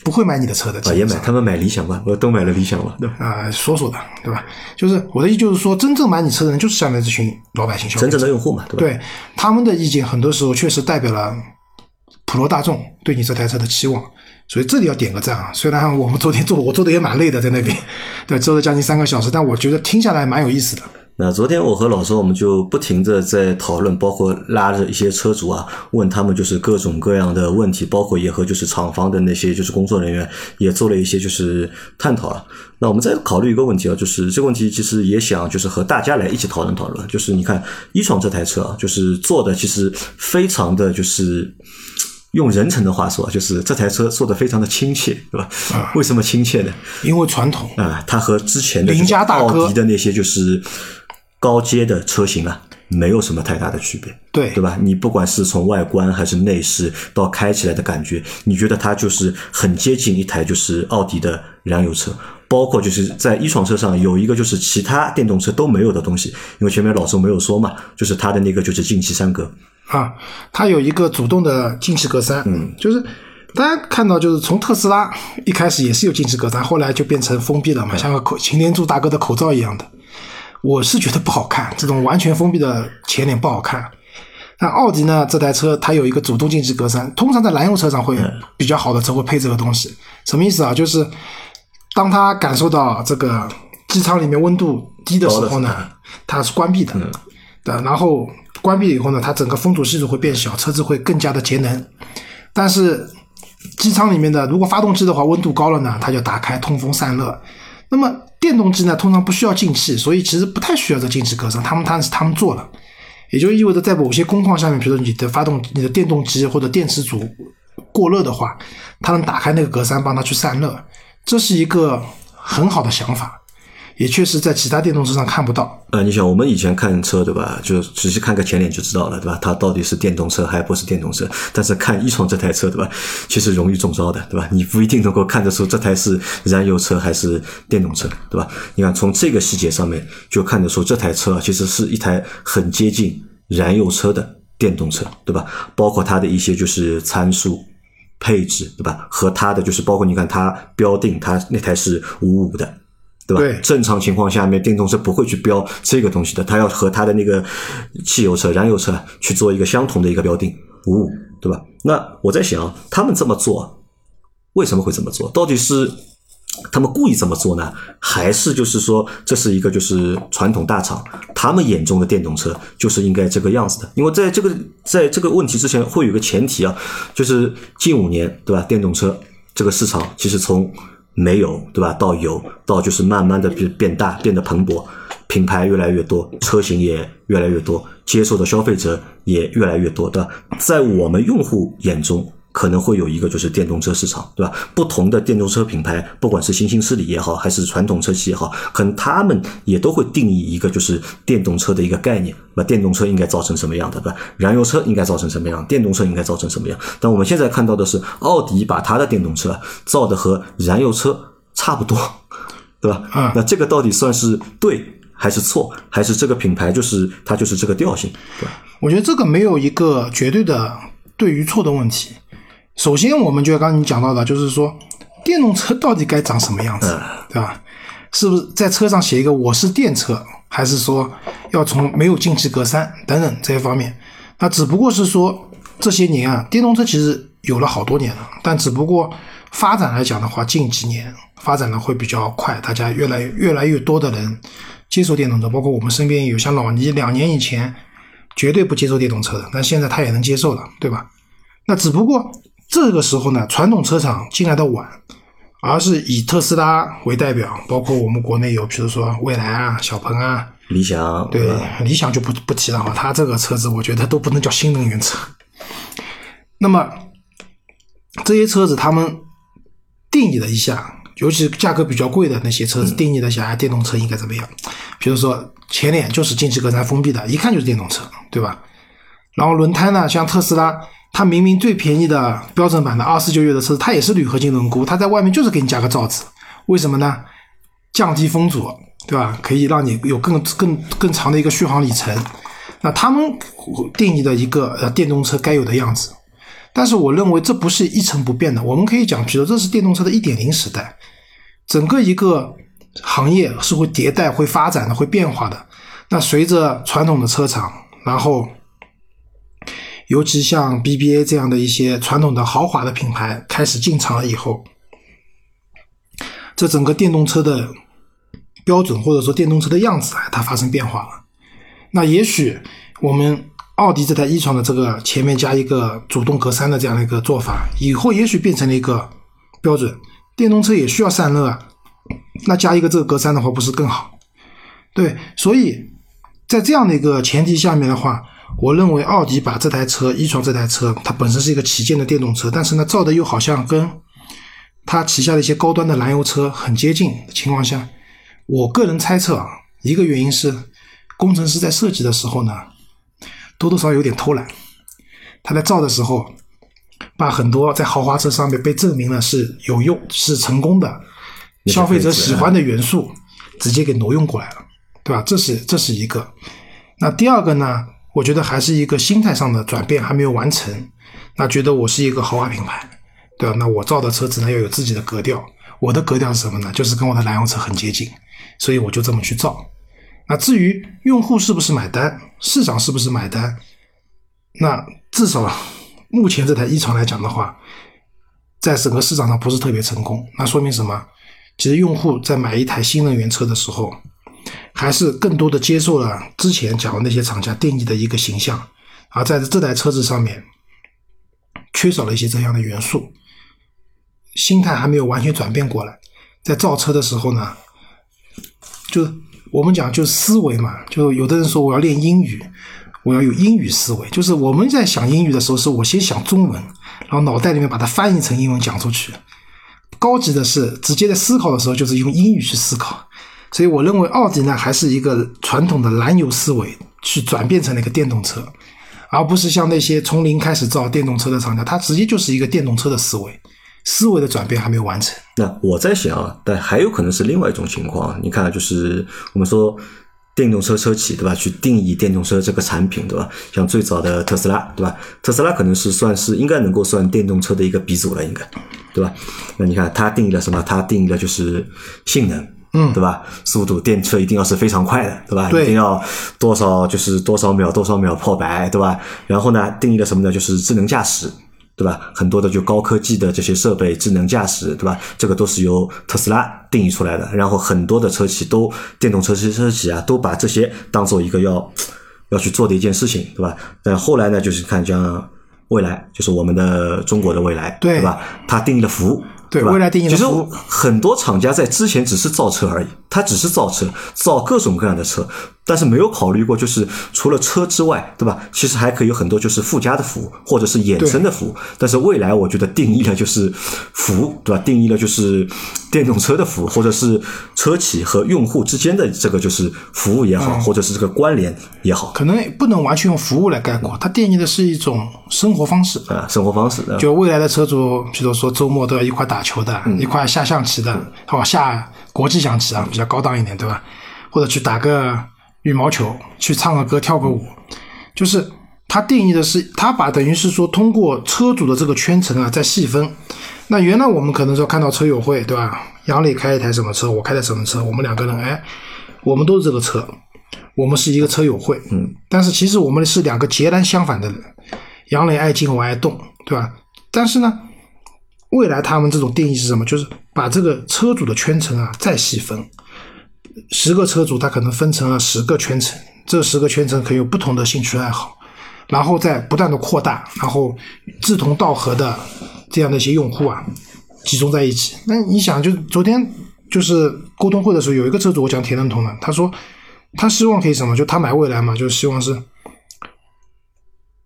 不会买你的车的。啊，也买，他们买理想吧，我都买了理想了，对吧？啊、说说的，对吧？就是我的意思就是说，真正买你车的人就是下面这群老百姓消费真，正的用户嘛，对吧？对他们的意见，很多时候确实代表了普罗大众对你这台车的期望，所以这里要点个赞啊！虽然我们昨天做，我做的也蛮累的，在那边，对，做了将近三个小时，但我觉得听下来蛮有意思的。那昨天我和老周我们就不停的在讨论，包括拉着一些车主啊，问他们就是各种各样的问题，包括也和就是厂房的那些就是工作人员也做了一些就是探讨了。那我们再考虑一个问题啊，就是这个问题其实也想就是和大家来一起讨论讨论，就是你看一创这台车啊，就是做的其实非常的就是。用人称的话说，就是这台车做的非常的亲切，对吧？为什么亲切呢？因为传统，啊，它和之前的邻家大哥奥迪的那些就是高阶的车型啊，没有什么太大的区别，对对吧？你不管是从外观还是内饰到开起来的感觉，你觉得它就是很接近一台就是奥迪的燃油车。包括就是在一创车上有一个就是其他电动车都没有的东西，因为前面老周没有说嘛，就是它的那个就是进气三格，啊，它有一个主动的进气格栅，嗯，就是大家看到，就是从特斯拉一开始也是有进气格栅，后来就变成封闭了嘛，像个口擎天柱大哥的口罩一样的。我是觉得不好看，这种完全封闭的前脸不好看。那奥迪呢？这台车它有一个主动进气格栅，通常在燃油车上会比较好的车会配这个东西。什么意思啊？就是当它感受到这个机舱里面温度低的时候呢，它是关闭的。对，然后关闭了以后呢，它整个风阻系数会变小，车子会更加的节能。但是机舱里面的如果发动机的话，温度高了呢，它就打开通风散热。那么电动机呢，通常不需要进气，所以其实不太需要这进气格栅，他们他是他们做了，也就意味着在某些工况下面，比如说你的发动、你的电动机或者电池组过热的话，它能打开那个格栅帮它去散热，这是一个很好的想法，也确实在其他电动车上看不到。呃，你想我们以前看车对吧，就仔细看个前脸就知道了对吧？它到底是电动车还不是电动车？但是看一创这台车对吧，其实容易中招的对吧？你不一定能够看得出这台是燃油车还是电动车对吧？你看从这个细节上面就看得出这台车其实是一台很接近燃油车的电动车对吧？包括它的一些就是参数。配置对吧？和它的就是包括你看它标定它那台是五五的，对吧？对正常情况下面，电动车不会去标这个东西的，它要和它的那个汽油车、燃油车去做一个相同的一个标定，五五，对吧？那我在想，他们这么做为什么会这么做？到底是他们故意这么做呢，还是就是说这是一个就是传统大厂他们眼中的电动车就是应该这个样子的？因为在这个在这个问题之前会有一个前提啊，就是近五年对吧，电动车这个市场其实从没有对吧到有到就是慢慢的变变大变得蓬勃，品牌越来越多，车型也越来越多，接受的消费者也越来越多，对吧？在我们用户眼中。可能会有一个就是电动车市场，对吧？不同的电动车品牌，不管是新兴势力也好，还是传统车企也好，可能他们也都会定义一个就是电动车的一个概念，那电动车应该造成什么样的，对吧？燃油车应该造成什么样？电动车应该造成什么样？但我们现在看到的是，奥迪把它的电动车造的和燃油车差不多，对吧？嗯那这个到底算是对还是错？还是这个品牌就是它就是这个调性，对吧？我觉得这个没有一个绝对的对与错的问题。首先，我们就刚刚你讲到的，就是说电动车到底该长什么样子，对吧？是不是在车上写一个“我是电车”，还是说要从没有进气格栅等等这些方面？那只不过是说这些年啊，电动车其实有了好多年了，但只不过发展来讲的话，近几年发展的会比较快，大家越来越来越多的人接受电动车，包括我们身边有像老倪，两年以前绝对不接受电动车的，但现在他也能接受了，对吧？那只不过这个时候呢，传统车厂进来的晚，而是以特斯拉为代表，包括我们国内有，比如说蔚来啊、小鹏啊，理想对？理想就不不提了哈，它这个车子我觉得都不能叫新能源车。那么这些车子他们定义了一下，尤其价格比较贵的那些车子，定义了一下，哎电动车应该怎么样？比如说前脸就是进气格栅封闭的，一看就是电动车，对吧？然后轮胎呢，像特斯拉，它明明最便宜的标准版的二四九九的车，它也是铝合金轮毂，它在外面就是给你加个罩子，为什么呢？降低风阻，对吧？可以让你有更更更长的一个续航里程。那他们定义的一个呃电动车该有的样子，但是我认为这不是一成不变的。我们可以讲，比如这是电动车的一点零时代，整个一个行业是会迭代、会发展的、会变化的。那随着传统的车厂，然后尤其像 BBA 这样的一些传统的豪华的品牌开始进场了以后，这整个电动车的标准或者说电动车的样子啊，它发生变化了。那也许我们奥迪这台一创的这个前面加一个主动格栅的这样的一个做法，以后也许变成了一个标准。电动车也需要散热啊，那加一个这个格栅的话，不是更好？对，所以在这样的一个前提下面的话，我认为奥迪把这台车一创这台车，它本身是一个旗舰的电动车，但是呢，造的又好像跟它旗下的一些高端的燃油车很接近的情况下，我个人猜测啊，一个原因是工程师在设计的时候呢，多多少少有点偷懒，他在造的时候，把很多在豪华车上面被证明了是有用、是成功的消费者喜欢的元素，直接给挪用过来了，对吧？这是这是一个。那第二个呢，我觉得还是一个心态上的转变还没有完成。那觉得我是一个豪华品牌，对吧？那我造的车子呢要有自己的格调，我的格调是什么呢？就是跟我的燃油车很接近，所以我就这么去造。那至于用户是不是买单，市场是不是买单，那至少 目前这台一创来讲的话，在整个市场上不是特别成功。那说明什么？其实用户在买一台新能源车的时候，还是更多的接受了之前讲的那些厂家定义的一个形象，而在这台车子上面缺少了一些这样的元素，心态还没有完全转变过来。在造车的时候呢，就我们讲就是思维嘛，就有的人说我要练英语，我要有英语思维，就是我们在想英语的时候，是我先想中文，然后脑袋里面把它翻译成英文讲出去。高级的是直接在思考的时候，就是用英语去思考。所以我认为奥迪呢，还是一个传统的燃油思维去转变成了一个电动车，而不是像那些从零开始造电动车的厂家，它直接就是一个电动车的思维，思维的转变还没有完成。那我在想啊，但还有可能是另外一种情况。你看，就是我们说电动车车企对吧，去定义电动车这个产品对吧？像最早的特斯拉对吧？特斯拉可能是算是应该能够算电动车的一个鼻祖了，应该对吧？那你看它定义了什么？它定义了就是性能嗯对吧？速度电车一定要是非常快的，对吧？对一定要多少就是多少秒多少秒破百，对吧？然后呢，定义了什么呢？就是智能驾驶。对吧？很多的就高科技的这些设备，智能驾驶，对吧？这个都是由特斯拉定义出来的。然后很多的车企都电动车车企啊，都把这些当做一个要要去做的一件事情，对吧？但后来呢，就是看像未来，就是我们的中国的未来，对吧？它定义了服务，吧对未来定义了其实很多厂家在之前只是造车而已，它只是造车，造各种各样的车，但是没有考虑过，就是除了车之外，对吧？其实还可以有很多就是附加的服务，或者是衍生的服务。但是未来我觉得定义了就是服务，对吧？定义了就是电动车的服务，或者是车企和用户之间的这个就是服务也好，嗯或者是这个关联也好，可能不能完全用服务来概括，它定义的是一种生活方式。啊，生活方式。就未来的车主，比如说周末都要一块打球的，一块下象棋的，好，下国际象棋啊，比较高档一点，对吧？或者去打个羽毛球，去唱个歌、跳个舞，就是他定义的是，他把等于是说通过车主的这个圈层啊，再细分。那原来我们可能说看到车友会，对吧？杨磊开一台什么车，我开的什么车，我们两个人，哎，我们都是这个车，我们是一个车友会，嗯，但是其实我们是两个截然相反的人。杨磊爱静，我爱动，对吧？但是呢，未来他们这种定义是什么？就是把这个车主的圈层啊再细分，十个车主他可能分成了十个圈层，这十个圈层可以有不同的兴趣爱好，然后再不断的扩大，然后志同道合的这样的一些用户啊集中在一起。那你想，就昨天就是沟通会的时候，有一个车主我讲铁认同的，他说他希望可以什么？就他买未来嘛，就希望是。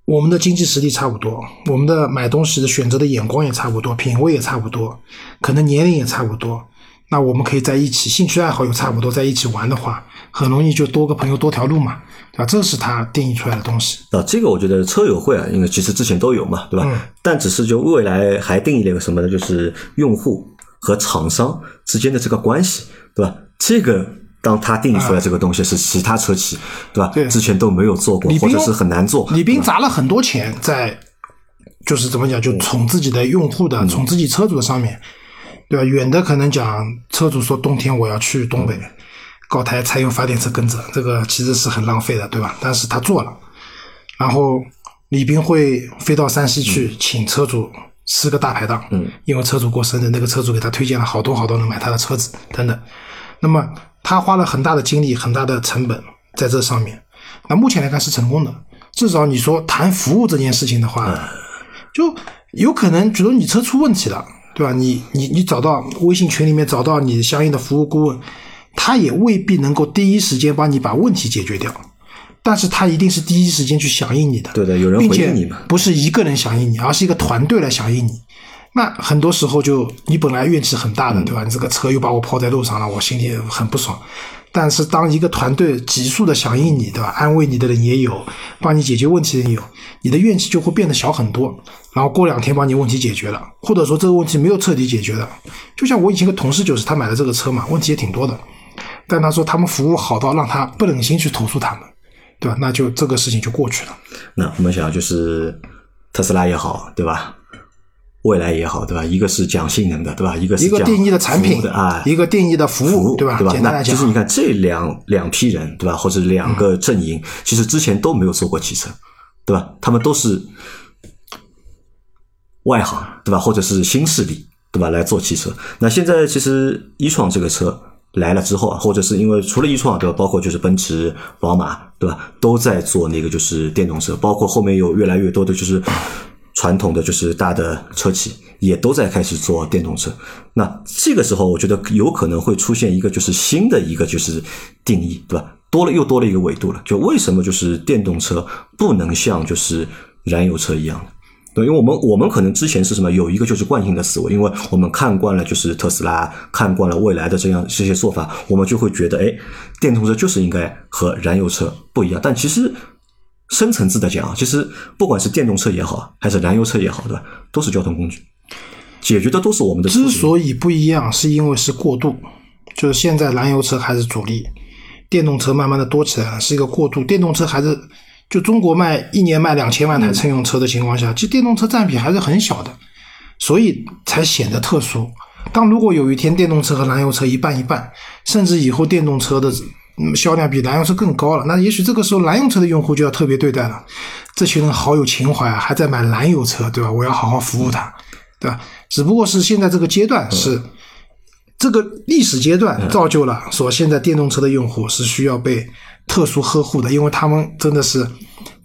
我们的经济实力差不多，我们的买东西的选择的眼光也差不多，品味也差不多，可能年龄也差不多。那我们可以在一起，兴趣爱好又差不多，在一起玩的话，很容易就多个朋友多条路嘛，对吧？这是他定义出来的东西。啊，这个我觉得车友会啊，因为其实之前都有嘛，对吧？嗯但只是就未来还定义了一个什么呢？就是用户和厂商之间的这个关系，对吧？这个当他定义出来这个东西是其他车企，对吧？对之前都没有做过，或者是很难做。李斌砸了很多钱在，就是怎么讲，就宠自己的用户的，宠自己车主的上面，对吧？远的可能讲车主说冬天我要去东北，搞台柴油发电车跟着，这个其实是很浪费的，对吧？但是他做了，然后李斌会飞到山西去请车主吃个大排档，嗯，因为车主过生日，那个车主给他推荐了好多好多人买他的车子等等，那么他花了很大的精力、很大的成本在这上面。那目前来看是成功的，至少你说谈服务这件事情的话，就有可能，比如你车出问题了，对吧？你你你找到微信群里面找到你相应的服务顾问，他也未必能够第一时间帮你把问题解决掉，但是他一定是第一时间去响应你的，对的有人回应你嘛不是一个人响应你，而是一个团队来响应你。那很多时候就你本来怨气很大的，嗯对吧？你这个车又把我抛在路上了，我心里很不爽。但是当一个团队急速的响应你，对吧？安慰你的人也有，帮你解决问题的人也有，你的怨气就会变得小很多。然后过两天把你问题解决了，或者说这个问题没有彻底解决的，就像我以前个同事就是他买了这个车嘛，问题也挺多的，但他说他们服务好到让他不忍心去投诉他们，对吧？那就这个事情就过去了。那我们想就是特斯拉也好，对吧？未来也好，对吧？一个是讲性能的，对吧？一个是讲一个定义的产品的啊，一个定义的服务对吧那其实你看这两两批人，对吧？或者两个阵营，其实之前都没有做过汽车，对吧？他们都是外行，对吧？或者是新势力，对吧？来做汽车。那现在其实一创这个车来了之后啊，或者是因为除了一创，对吧？包括就是奔驰、宝马，对吧？都在做那个就是电动车，包括后面有越来越多的就是传统的就是大的车企也都在开始做电动车。那这个时候，我觉得有可能会出现一个就是新的一个就是定义，对吧？多了又多了一个维度了。就为什么就是电动车不能像就是燃油车一样？对，因为我们我们可能之前是什么有一个就是惯性的思维，因为我们看惯了就是特斯拉，看惯了未来的这样这些做法，我们就会觉得，哎，电动车就是应该和燃油车不一样。但其实深层次的讲啊，其实不管是电动车也好，还是燃油车也好，对吧，都是交通工具，解决的都是我们的。之所以不一样，是因为是过渡，就是现在燃油车还是主力，电动车慢慢的多起来了，是一个过渡。电动车还是就中国卖一年卖两千万台乘用车的情况下，其实电动车占比还是很小的，所以才显得特殊。当如果有一天电动车和燃油车一半一半，甚至以后电动车的嗯销量比燃油车更高了，那也许这个时候燃油车的用户就要特别对待了。这群人好有情怀啊，还在买燃油车，对吧？我要好好服务他，对吧？只不过是现在这个阶段是。这个历史阶段造就了说，现在电动车的用户是需要被特殊呵护的，因为他们真的是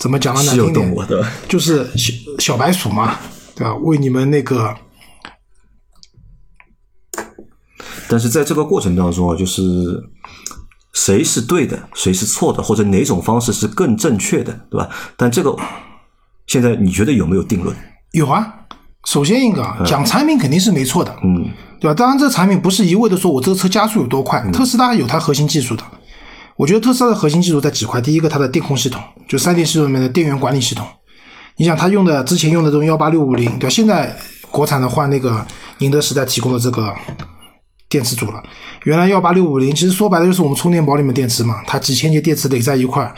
怎么讲呢？难听点？就是小小白鼠嘛，对吧？为你们那个但是在这个过程当中啊，就是谁是对的，谁是错的，或者哪种方式是更正确的，对吧？但这个现在你觉得有没有定论？有啊。首先一个啊讲产品肯定是没错的，嗯，对吧？当然，这个产品不是一味的说我这个车加速有多快，特斯拉有它核心技术的。我觉得特斯拉的核心技术在几块，第一个它的电控系统，就三电系统里面的电源管理系统。你想，它用的之前用的这种幺八六五零，对吧？现在国产的换那个宁德时代提供的这个电池组了。原来幺八六五零其实说白了就是我们充电宝里面电池嘛，它几千节电池垒在一块，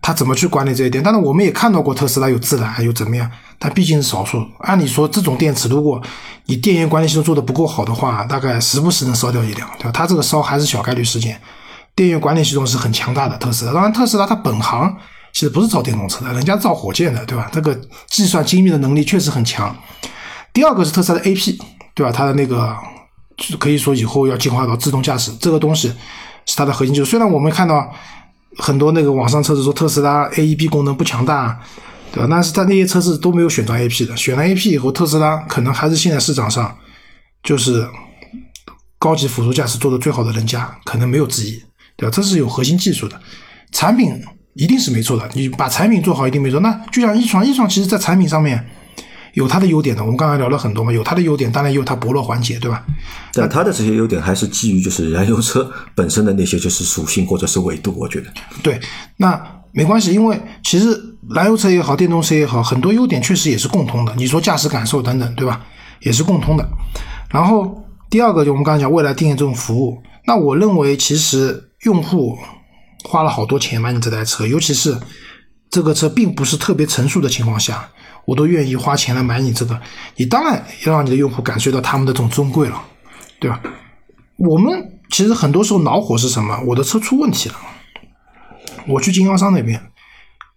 它怎么去管理这一点？当然，我们也看到过特斯拉有自燃，有怎么样，但毕竟是少数。按理说，这种电池如果你电源管理系统做的不够好的话，大概时不时能烧掉一辆，对吧？它这个烧还是小概率事件。电源管理系统是很强大的，特斯拉。当然，特斯拉它本行其实不是造电动车的，人家造火箭的，对吧？这个计算精密的能力确实很强。第二个是特斯拉的 AP，对吧？它的那个可以说以后要进化到自动驾驶这个东西是它的核心技术。虽然我们看到很多那个网上测试说特斯拉 AEB 功能不强大，对吧？但是它那些测试都没有选装 AP 的，选了 AP 以后，特斯拉可能还是现在市场上就是高级辅助驾驶做的最好的人家，可能没有之一，对吧？这是有核心技术的，产品一定是没错的，你把产品做好一定没错。那就像一创，一创其实在产品上面有它的优点的，我们刚才聊了很多嘛，有它的优点，当然也有它薄弱环节，对吧？但它的这些优点还是基于就是燃油车本身的那些就是属性或者是维度，我觉得。对，那没关系，因为其实燃油车也好，电动车也好，很多优点确实也是共通的。你说驾驶感受等等，对吧？也是共通的。然后第二个就我们刚才讲未来定义这种服务，那我认为其实用户花了好多钱买你这台车，尤其是这个车并不是特别成熟的情况下，我都愿意花钱来买你这个。你当然要让你的用户感受到他们的这种尊贵了，对吧？我们其实很多时候恼火是什么？我的车出问题了。我去经销商那边，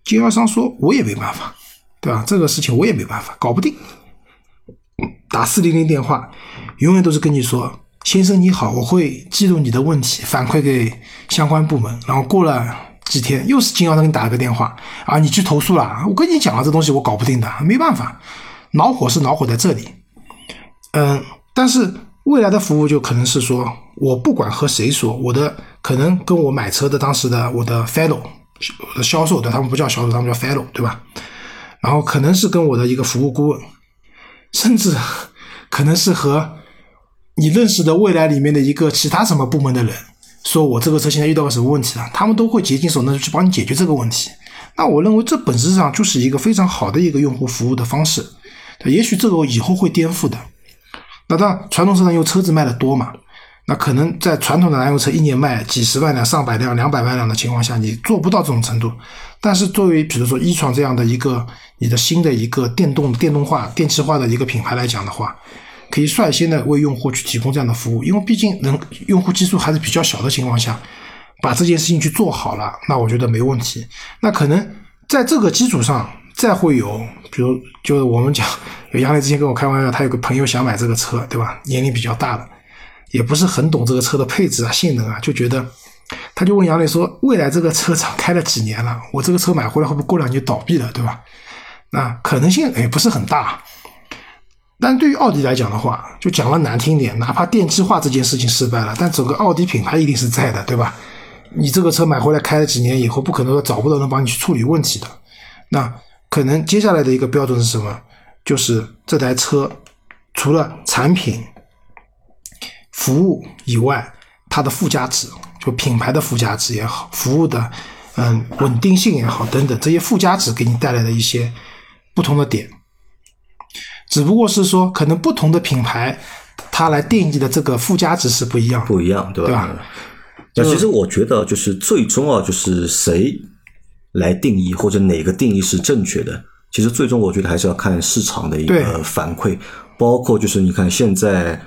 经销商说我也没办法，对吧？这个事情我也没办法，搞不定。打四零零电话，永远都是跟你说：“先生你好，我会记录你的问题，反馈给相关部门。”然后过了几天，又是经销商给你打了个电话，啊，你去投诉了。我跟你讲了，这东西我搞不定的，没办法。恼火是恼火在这里，嗯，但是未来的服务就可能是说，我不管和谁说，我的可能跟我买车的当时的我的 fellow 我的销售的，他们不叫销售，他们叫 fellow，对吧？然后可能是跟我的一个服务顾问，甚至可能是和你认识的未来里面的一个其他什么部门的人，说我这个车现在遇到个什么问题了，他们都会竭尽所能去帮你解决这个问题。那我认为这本质上就是一个非常好的一个用户服务的方式。也许这个以后会颠覆的。那当然，传统市场因为车子卖的多嘛，那可能在传统的燃油车一年卖几十万辆、上百辆、两百万辆的情况下，你做不到这种程度。但是作为比如说一创这样的一个你的新的一个电动电动化、电气化的一个品牌来讲的话，可以率先的为用户去提供这样的服务，因为毕竟能用户基数还是比较小的情况下，把这件事情去做好了，那我觉得没问题。那可能在这个基础上，再会有，比如就是我们讲，杨磊之前跟我开玩笑，他有个朋友想买这个车，对吧？年龄比较大的，也不是很懂这个车的配置啊、性能啊，就觉得，他就问杨磊说：“未来这个车厂开了几年了？我这个车买回来会不会过两年倒闭了，对吧？”那可能性也不是很大。但对于奥迪来讲的话，就讲了难听点，哪怕电气化这件事情失败了，但整个奥迪品牌一定是在的，对吧？你这个车买回来开了几年以后，不可能说找不到人帮你去处理问题的。那可能接下来的一个标准是什么？就是这台车除了产品、服务以外，它的附加值，就品牌的附加值也好，服务的嗯稳定性也好等等，这些附加值给你带来的一些不同的点。只不过是说，可能不同的品牌，它来定义的这个附加值是不一样。不一样，对吧？对吧那其实我觉得，就是最终啊，就是谁来定义或者哪个定义是正确的，其实最终我觉得还是要看市场的一个反馈，包括就是你看现在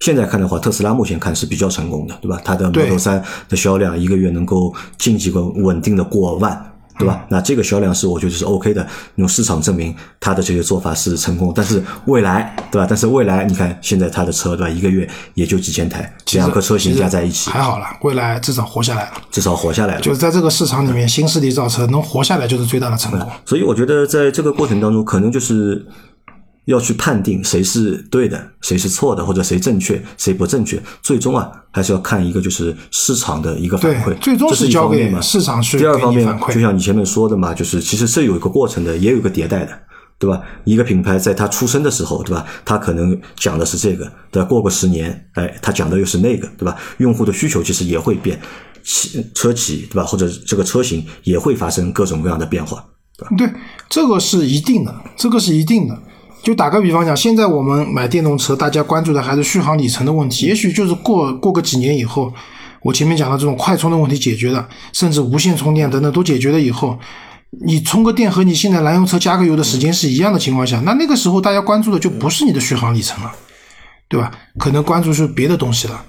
现在看的话，特斯拉目前看是比较成功的，对吧？它的对 Model 3的销量一个月能够近几个稳定的过万。对吧？那这个销量是我觉得是 OK 的，用市场证明它的这些做法是成功。但是未来，对吧？但是未来，你看现在它的车，对吧？一个月也就几千台，两个车型加在一起，还好了，未来至少活下来了。至少活下来了。就是在这个市场里面，新势力造车能活下来就是最大的成功。所以我觉得在这个过程当中，可能就是要去判定谁是对的，谁是错的，或者谁正确，谁不正确。最终啊，还是要看一个就是市场的一个反馈对，最终这是一交给方面嘛。市场去第二方面就像你前面说的嘛，就是其实是有一个过程的，也有一个迭代的。对吧？一个品牌在它出生的时候，对吧？它可能讲的是这个，对吧？过个十年，哎，它讲的又是那个，对吧？用户的需求其实也会变，企车企，对吧？或者这个车型也会发生各种各样的变化。对，这个是一定的，这个是一定的。就打个比方讲，现在我们买电动车，大家关注的还是续航里程的问题。也许就是过过个几年以后，我前面讲的这种快充的问题解决了，甚至无线充电等等都解决了以后，你充个电和你现在燃油车加个油的时间是一样的情况下，那那个时候大家关注的就不是你的续航里程了，对吧？可能关注是别的东西了。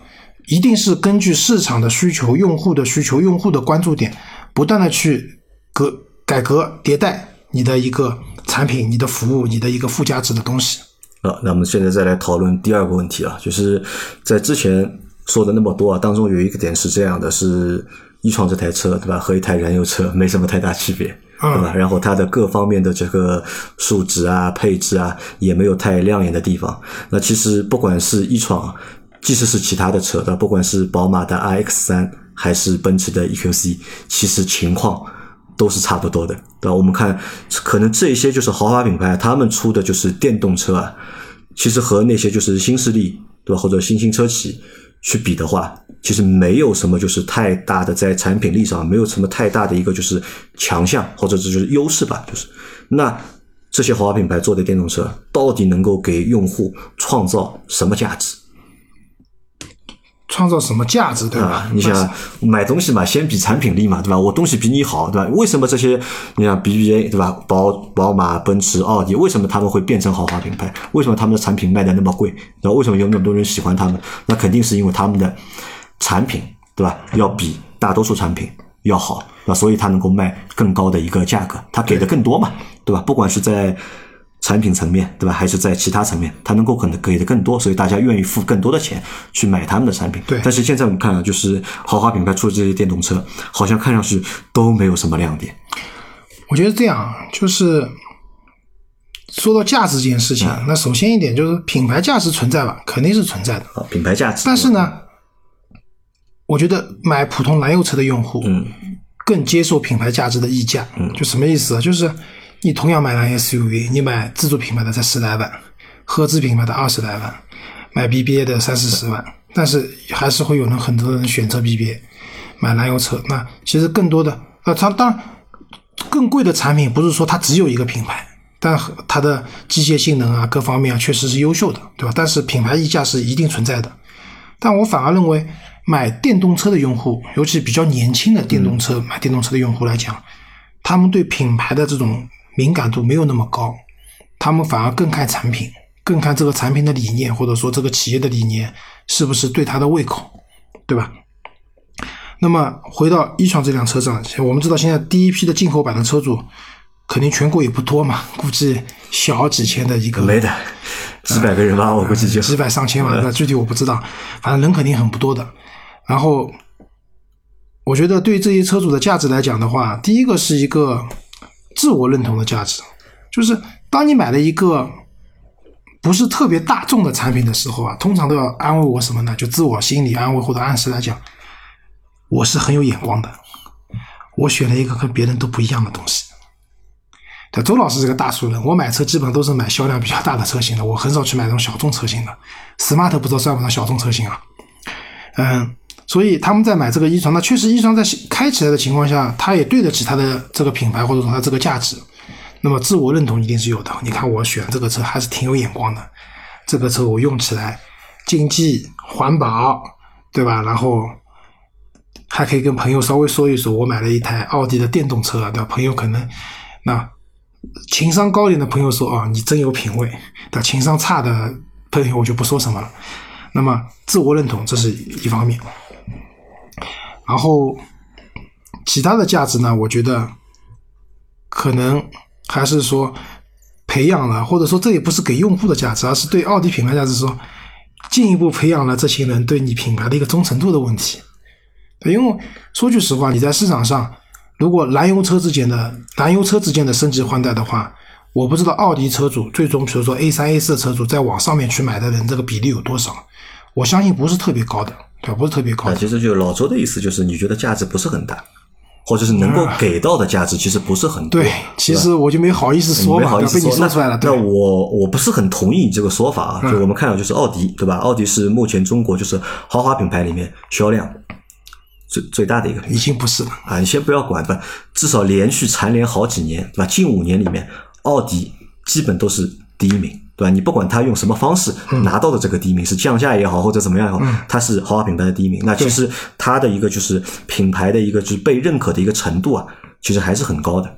一定是根据市场的需求、用户的需求、用户的关注点，不断的去革改革迭代你的一个产品、你的服务、你的一个附加值的东西。啊，那我们现在再来讨论第二个问题啊，就是在之前说的那么多啊，当中有一个点是这样的，是一创这台车对吧，和一台燃油车 没什么太大区别，对吧？然后它的各方面的这个数值啊、配置啊，也没有太亮眼的地方。那其实不管是一创，即使是其他的车的，不管是宝马的 iX 三还是奔驰的 EQC，其实情况。都是差不多的，对吧？我们看，可能这些就是豪华品牌，他们出的就是电动车啊，其实和那些就是新势力，对吧？或者新兴车企去比的话，其实没有什么就是太大的在产品力上没有什么太大的一个就是强项或者这就是优势吧，就是那这些豪华品牌做的电动车到底能够给用户创造什么价值？创造什么价值，对吧？啊，你想买东西嘛，先比产品力嘛，对吧？我东西比你好，对吧？为什么这些你像 BBA 对吧？宝宝马、奔驰、奥迪，为什么他们会变成豪华品牌？为什么他们的产品卖的那么贵？然后？为什么有那么多人喜欢他们？那肯定是因为他们的产品，对吧？要比大多数产品要好，那所以它能够卖更高的一个价格，它给的更多嘛，对吧？不管是在产品层面，对吧？还是在其他层面，它能够可能给的更多，所以大家愿意付更多的钱去买他们的产品。对但是现在我们看啊，就是豪华品牌出的这些电动车，好像看上去都没有什么亮点。我觉得这样啊，就是说到价值这件事情，那首先一点就是品牌价值存在吧，肯定是存在的。啊，品牌价值。但是呢，我觉得买普通燃油车的用户，嗯，更接受品牌价值的溢价。嗯，就什么意思啊？就是你同样买辆 SUV，你买自主品牌的才十来万，合资品牌的二十来万，买 BBA 的三四十万，但是还是会有人很多人选择 BBA 买燃油车。那其实更多的，呃，它当然更贵的产品不是说它只有一个品牌。但它的机械性能啊，各方面啊，确实是优秀的，对吧？但是品牌溢价是一定存在的。但我反而认为，买电动车的用户，尤其比较年轻的电动车、买电动车的用户来讲，他们对品牌的这种敏感度没有那么高，他们反而更看产品，更看这个产品的理念，或者说这个企业的理念是不是对他的胃口，对吧？那么回到一创这辆车上，我们知道现在第一批的进口版的车主，肯定全国也不多嘛，估计小几千的一个，没的，几百个人吧，我估计就几百上千吧，那具体我不知道，反正人肯定很不多的。然后，我觉得对这些车主的价值来讲的话，第一个是一个自我认同的价值，就是当你买了一个不是特别大众的产品的时候啊，通常都要安慰我什么呢？就自我心理安慰或者暗示来讲，我是很有眼光的，我选了一个跟别人都不一样的东西。对，周老师是个大数人，我买车基本上都是买销量比较大的车型的，我很少去买这种小众车型的。smart 不知道算不算小众车型啊？嗯，所以他们在买这个一创，那确实一创在开起来的情况下，它也对得起它的这个品牌或者说它这个价值。那么自我认同一定是有的。你看我选这个车还是挺有眼光的，这个车我用起来经济环保，对吧？然后还可以跟朋友稍微说一说，我买了一台奥迪的电动车，对吧？朋友可能那情商高一点的朋友说啊，你真有品位；但情商差的朋友我就不说什么了。那么自我认同这是一方面，然后其他的价值呢，我觉得可能还是说培养了，或者说这也不是给用户的价值，而是对奥迪品牌价值说进一步培养了这些人对你品牌的一个忠诚度的问题。因为说句实话，你在市场上，如果燃油车之间的燃油车之间的升级换代的话，我不知道奥迪车主最终，比如说 A 三、A 四车主再往上面去买的人，这个比例有多少？我相信不是特别高的，对？不是特别高啊，其实就老周的意思就是，你觉得价值不是很大，或者是能够给到的价值其实不是很多。对，其实我就没好意思说嘛，没好意思被你说出来了。那对，我我不是很同意你这个说法啊。就我们看到就是奥迪，对吧？奥迪是目前中国就是豪华品牌里面销量最最大的一个已经不是了。啊。你先不要管吧，至少连续蝉联好几年，对吧？近五年里面，奥迪基本都是第一名，对吧？你不管他用什么方式拿到的这个第一名，是降价也好，或者怎么样也好，它是豪华品牌的第一名。那其实它的一个就是品牌的一个就是被认可的一个程度啊，其实还是很高的。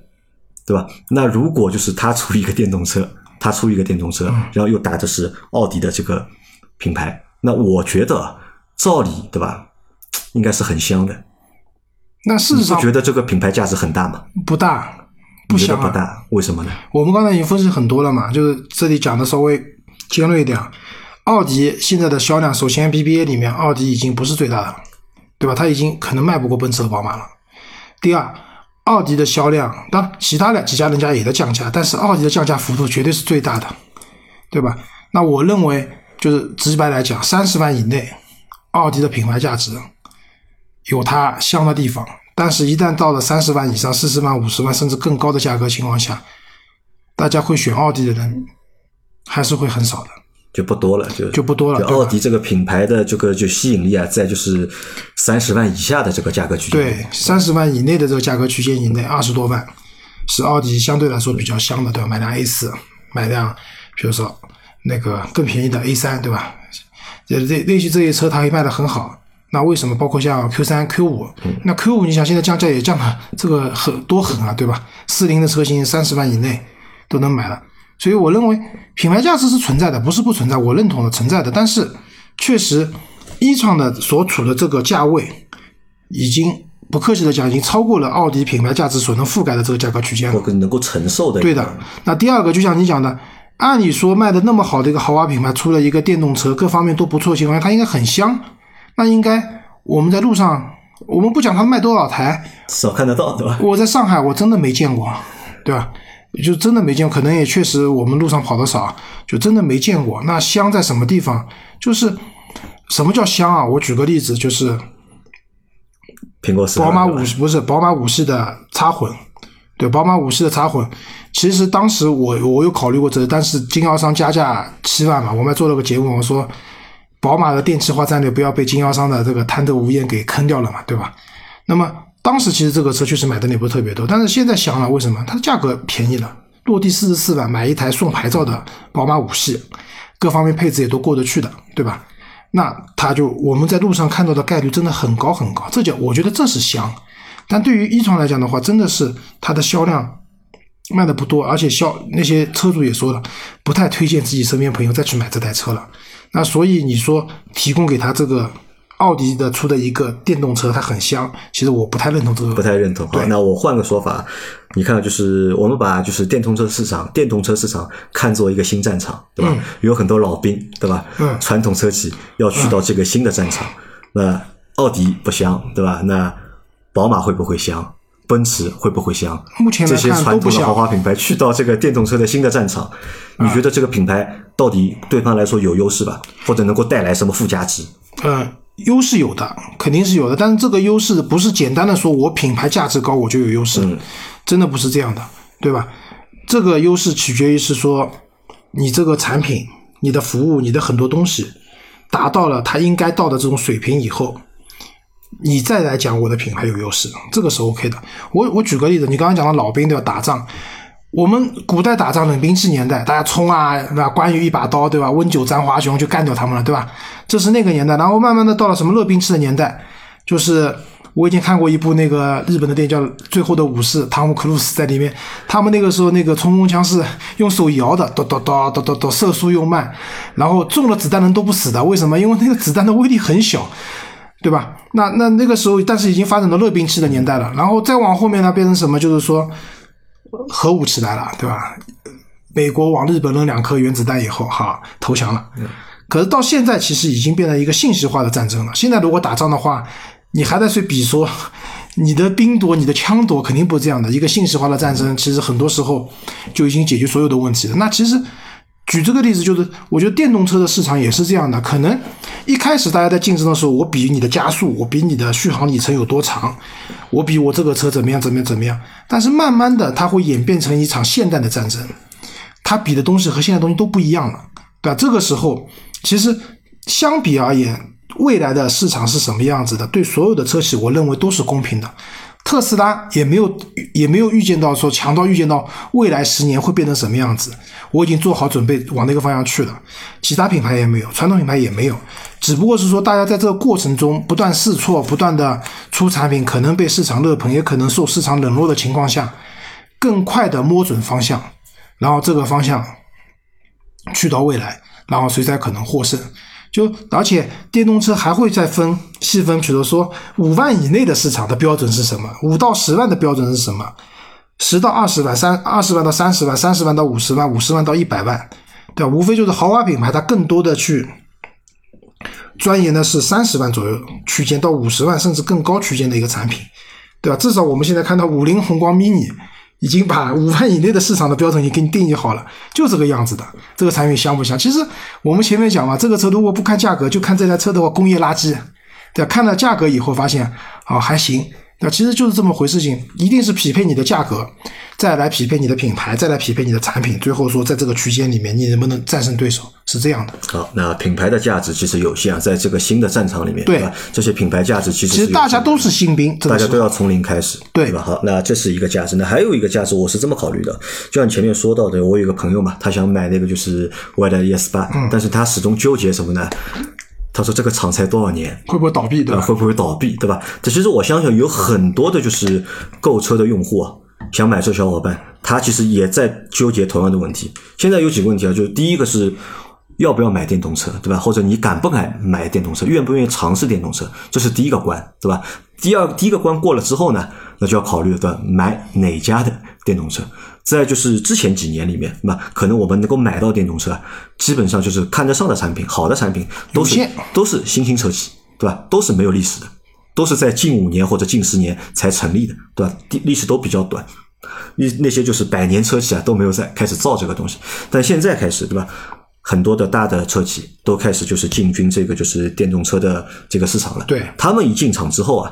对吧？那如果就是他出一个电动车，他出一个电动车，然后又打的是奥迪的这个品牌，那我觉得照理对吧，应该是很香的。那事实上你不觉得这个品牌价值很大吗？不大，不香啊。不大，为什么呢？我们刚才已经分析很多了嘛，就是这里讲的稍微尖锐一点啊。奥迪现在的销量，首先 BBA 里面，奥迪已经不是最大的了，对吧？它已经可能卖不过奔驰和宝马了。第二，奥迪的销量，当然其他的几家人家也在降价，但是奥迪的降价幅度绝对是最大的，对吧？那我认为，就是直白来讲，三十万以内，奥迪的品牌价值有它香的地方，但是一旦到了三十万以上、四十万、五十万甚至更高的价格情况下，大家会选奥迪的人还是会很少的。就不多了，就就不多了奥迪这个品牌的这个就吸引力啊，在就是三十万以下的这个价格区间。对，三十万以内的这个价格区间以内，二十多万是奥迪相对来说比较香的，对吧？买辆 A 四，买辆比如说那个更便宜的 A 三，对吧？这类类似这些车，它会卖的很好。那为什么包括像 Q 三、Q 五？那 Q 五你想现在降价也降了，这个很多狠啊，对吧？四零的车型三十万以内都能买了，所以我认为品牌价值是存在的，不是不存在，我认同的存在的。但是确实，一创的所处的这个价位已经不客气的讲，已经超过了奥迪品牌价值所能覆盖的这个价格区间了能够承受的。对的。那第二个，就像你讲的，按理说卖的那么好的一个豪华品牌，出了一个电动车，各方面都不错的情况下，它应该很香。那应该我们在路上，我们不讲他卖多少台，少看得到，对吧？我在上海我真的没见过，对吧？就真的没见过，可能也确实我们路上跑的少，就真的没见过。那香在什么地方？就是什么叫香啊？我举个例子，就是苹果四宝马五不是宝马五系的插混，对，宝马五系的插混，其实当时我我有考虑过这个，但是经销商加价七万嘛，我们还做了个节目，我说宝马的电气化战略不要被经销商的这个贪得无厌给坑掉了嘛，对吧？那么当时其实这个车确实买的人也不是特别多，但是现在想了，为什么它的价格便宜了？落地四十四万买一台送牌照的宝马五系，各方面配置也都过得去的，对吧？那它就我们在路上看到的概率真的很高很高，这叫我觉得这是香。但对于一创来讲的话，真的是它的销量卖的不多，而且销那些车主也说了，不太推荐自己身边朋友再去买这台车了。那所以你说提供给他这个奥迪的出的一个电动车，它很香，其实我不太认同这个。不太认同。对，那我换个说法，你看，就是我们把就是电动车市场、电动车市场看作一个新战场，对吧？有很多老兵，对吧？嗯传统车企要去到这个新的战场，那奥迪不香，对吧？那宝马会不会香？奔驰会不会香？目前来这些传统的豪华品牌去到这个电动车的新的战场，你觉得这个品牌到底对方来说有优势吧？或者能够带来什么附加值？呃，优势有的，肯定是有的，但是这个优势不是简单的说我品牌价值高我就有优势，真的不是这样的，对吧？这个优势取决于是说你这个产品、你的服务、你的很多东西达到了它应该到的这种水平以后，你再来讲我的品牌有优势，这个是 OK 的。我我举个例子，你刚刚讲的老兵对吧？打仗，我们古代打仗冷兵器年代，大家冲啊，对吧？关羽一把刀，对吧？温酒斩华雄就干掉他们了，对吧？这是那个年代。然后慢慢的到了什么热兵器的年代，就是我以前看过一部那个日本的电影叫《最后的武士》，汤姆克鲁斯在里面，他们那个时候那个冲锋枪是用手摇的，咚咚咚咚咚咚，射速又慢，然后中了子弹人都不死的，为什么？因为那个子弹的威力很小。对吧？那那那个时候，但是已经发展到热兵器的年代了。然后再往后面呢，变成什么？就是说核武器来了，对吧？美国往日本扔两颗原子弹以后，哈，投降了。可是到现在，其实已经变成一个信息化的战争了。现在如果打仗的话，你还在去比说你的兵多，你的枪多，肯定不是这样的。一个信息化的战争，其实很多时候就已经解决所有的问题了。那其实。举这个例子，就是我觉得电动车的市场也是这样的。可能一开始大家在竞争的时候，我比你的加速，我比你的续航里程有多长，我比我这个车怎么样怎么样怎么样。但是慢慢的，它会演变成一场现代的战争，它比的东西和现在东西都不一样了，对吧？这个时候，其实相比而言，未来的市场是什么样子的？对所有的车企，我认为都是公平的。特斯拉也没有也没有预见到说强到预见到未来十年会变成什么样子，我已经做好准备往那个方向去了。其他品牌也没有，传统品牌也没有，只不过是说大家在这个过程中不断试错，不断的出产品，可能被市场热捧，也可能受市场冷落的情况下，更快的摸准方向，然后这个方向去到未来，然后谁才可能获胜。就而且电动车还会再分细分，比如说五万以内的市场的标准是什么？五到十万的标准是什么？十到二十万，三二十万到三十万，三十万到五十万，五十万到一百万，对吧？无非就是豪华品牌，它更多的去钻研的是三十万左右区间到五十万甚至更高区间的一个产品，对吧？至少我们现在看到五菱宏光 mini。已经把五万以内的市场的标准已经给你定义好了，就这个样子的。这个产品香不香？其实我们前面讲嘛，这个车如果不看价格，就看这台车的话，工业垃圾，对？看了价格以后发现，啊还行。那其实就是这么回事情，一定是匹配你的价格，再来匹配你的品牌，再来匹配你的产品，最后说在这个区间里面你能不能战胜对手，是这样的。好，那品牌的价值其实有限啊，在这个新的战场里面，对吧？这些品牌价值其实其实大家都是新兵，大家都要从零开始，对吧？好，那这是一个价值。那还有一个价值，我是这么考虑的，就像前面说到的，我有一个朋友嘛，他想买那个就是未来的 ES 八，但是他始终纠结什么呢？他说：“这个厂才多少年，会不会倒闭？对吧？会不会倒闭？对吧？这其实我相信有很多的就是购车的用户啊，想买车小伙伴，他其实也在纠结同样的问题。现在有几个问题啊，就是第一个是要不要买电动车，对吧？或者你敢不敢买电动车，愿不愿意尝试电动车，这是第一个关，对吧？第二第一个关过了之后呢，那就要考虑的买哪家的电动车。”再就是之前几年里面，那可能我们能够买到电动车，基本上就是看得上的产品，好的产品都是都是新兴车企，对吧？都是没有历史的，都是在近五年或者近十年才成立的，对吧？历历史都比较短，那那些就是百年车企啊都没有在开始造这个东西，但现在开始，对吧？很多的大的车企都开始就是进军这个就是电动车的这个市场了，对他们一进场之后啊。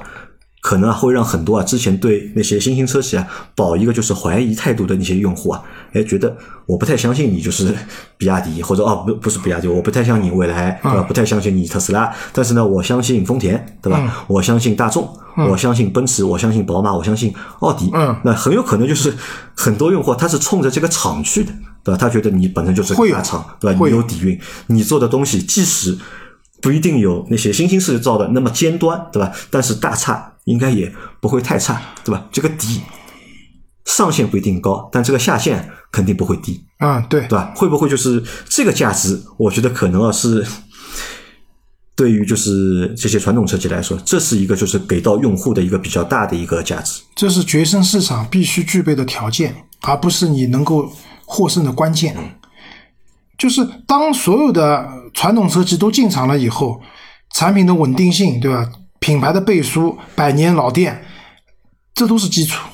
可能啊会让很多啊之前对那些新兴车企啊保一个就是怀疑态度的那些用户啊，哎觉得我不太相信你就是比亚迪或者哦不不是比亚迪，我不太相信你未来对吧？不太相信你特斯拉，但是呢我相信丰田对吧？我相信大众，我相信奔驰，我相信宝马，我相信奥迪。嗯，那很有可能就是很多用户他是冲着这个厂去的，对吧？他觉得你本身就是个大厂，对吧？你有底蕴，你做的东西即使不一定有那些新兴势力造的那么尖端，对吧？但是大差。应该也不会太差，对吧？这个底上限不一定高，但这个下限肯定不会低。啊，对，对吧？会不会就是这个价值？我觉得可能啊是对于就是这些传统车企来说，这是一个就是给到用户的一个比较大的一个价值。这是决胜市场必须具备的条件，而不是你能够获胜的关键。就是当所有的传统车企都进场了以后，产品的稳定性，对吧？品牌的背书，百年老店，这都是基础，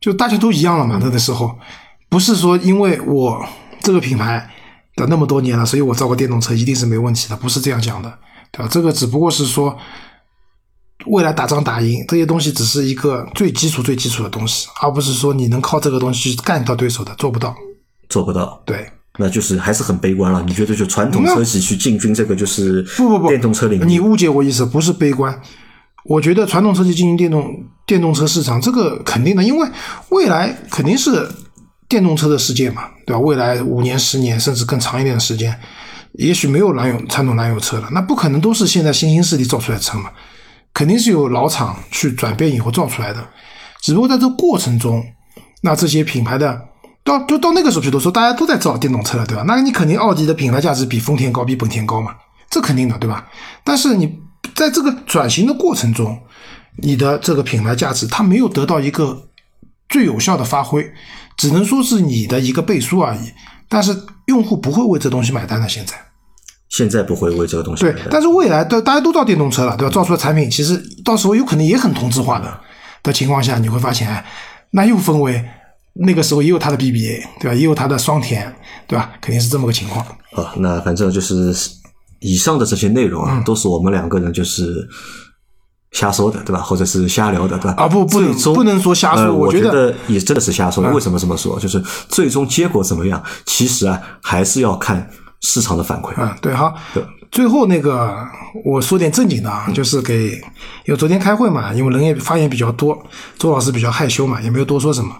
就大家都一样了嘛。那个时候，不是说因为我这个品牌的那么多年了，所以我造个电动车一定是没问题的，不是这样讲的，对吧？这个只不过是说，未来打仗打赢这些东西，只是一个最基础、最基础的东西，而不是说你能靠这个东西去干掉对手的，做不到，做不到，对。那就是还是很悲观了。你觉得就传统车企去进军这个就是不不不电动车领域？你误解我意思，不是悲观。我觉得传统车企进军电动电动车市场，这个肯定的，因为未来肯定是电动车的世界嘛，对吧？未来五年、十年甚至更长一点的时间，也许没有燃油传统燃油车了，那不可能都是现在新兴势力造出来的车嘛。肯定是有老厂去转变以后造出来的，只不过在这过程中，那这些品牌的到就到那个时候，比如说大家都在造电动车了，对吧？那你肯定奥迪的品牌价值比丰田高，比本田高嘛，这肯定的，对吧？但是你在这个转型的过程中，你的这个品牌价值它没有得到一个最有效的发挥，只能说是你的一个背书而已。但是用户不会为这东西买单的，现在。现在不会为这个东西对买单，但是未来的大家都造电动车了，对吧？造出的产品其实到时候有可能也很同质化的的情况下，你会发现，哎，那又分为那个时候也有他的 BBA，对吧？也有他的双田，对吧？肯定是这么个情况。啊，那反正就是以上的这些内容啊，嗯都是我们两个人就是瞎说的，对吧？或者是瞎聊的，对吧？啊不不能不能说瞎说呃、我我觉得也真的是瞎说。为什么这么说？就是最终结果怎么样，其实啊还是要看市场的反馈。嗯，对哈对。最后那个，我说点正经的啊，就是给，因为昨天开会嘛，因为人也发言比较多，周老师比较害羞嘛，也没有多说什么，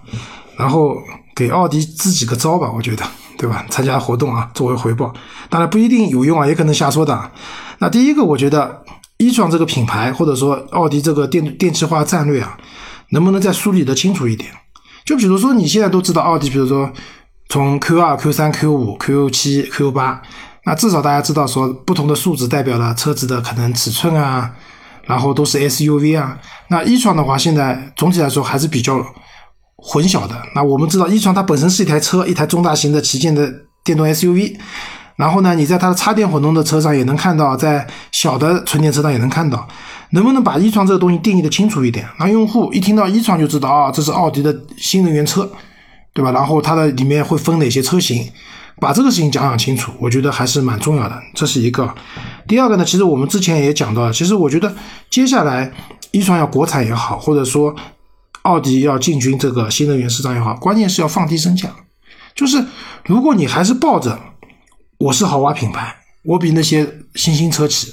然后给奥迪支几个招吧，我觉得，对吧？参加活动啊，作为回报，当然不一定有用啊，也可能瞎说的。那第一个，我觉得一创这个品牌，或者说奥迪这个电电气化战略啊，能不能再梳理的清楚一点？就比如说你现在都知道奥迪，比如说从 Q 二、Q 三、Q 五、Q 七、Q 八，那至少大家知道说不同的数字代表了车子的可能尺寸啊，然后都是 SUV 啊。那一创的话，现在总体来说还是比较混淆的。那我们知道一创它本身是一台车，一台中大型的旗舰的电动 SUV。然后呢，你在它的插电混动的车上也能看到，在小的纯电车上也能看到，能不能把一创这个东西定义的清楚一点，让用户一听到一创就知道啊，这是奥迪的新能源车，对吧？然后它的里面会分哪些车型，把这个事情讲讲清楚，我觉得还是蛮重要的。这是一个。第二个呢，其实我们之前也讲到了，其实我觉得接下来一创要国产也好，或者说奥迪要进军这个新能源市场也好，关键是要放低身价。就是如果你还是抱着我是豪华品牌，我比那些新兴车企、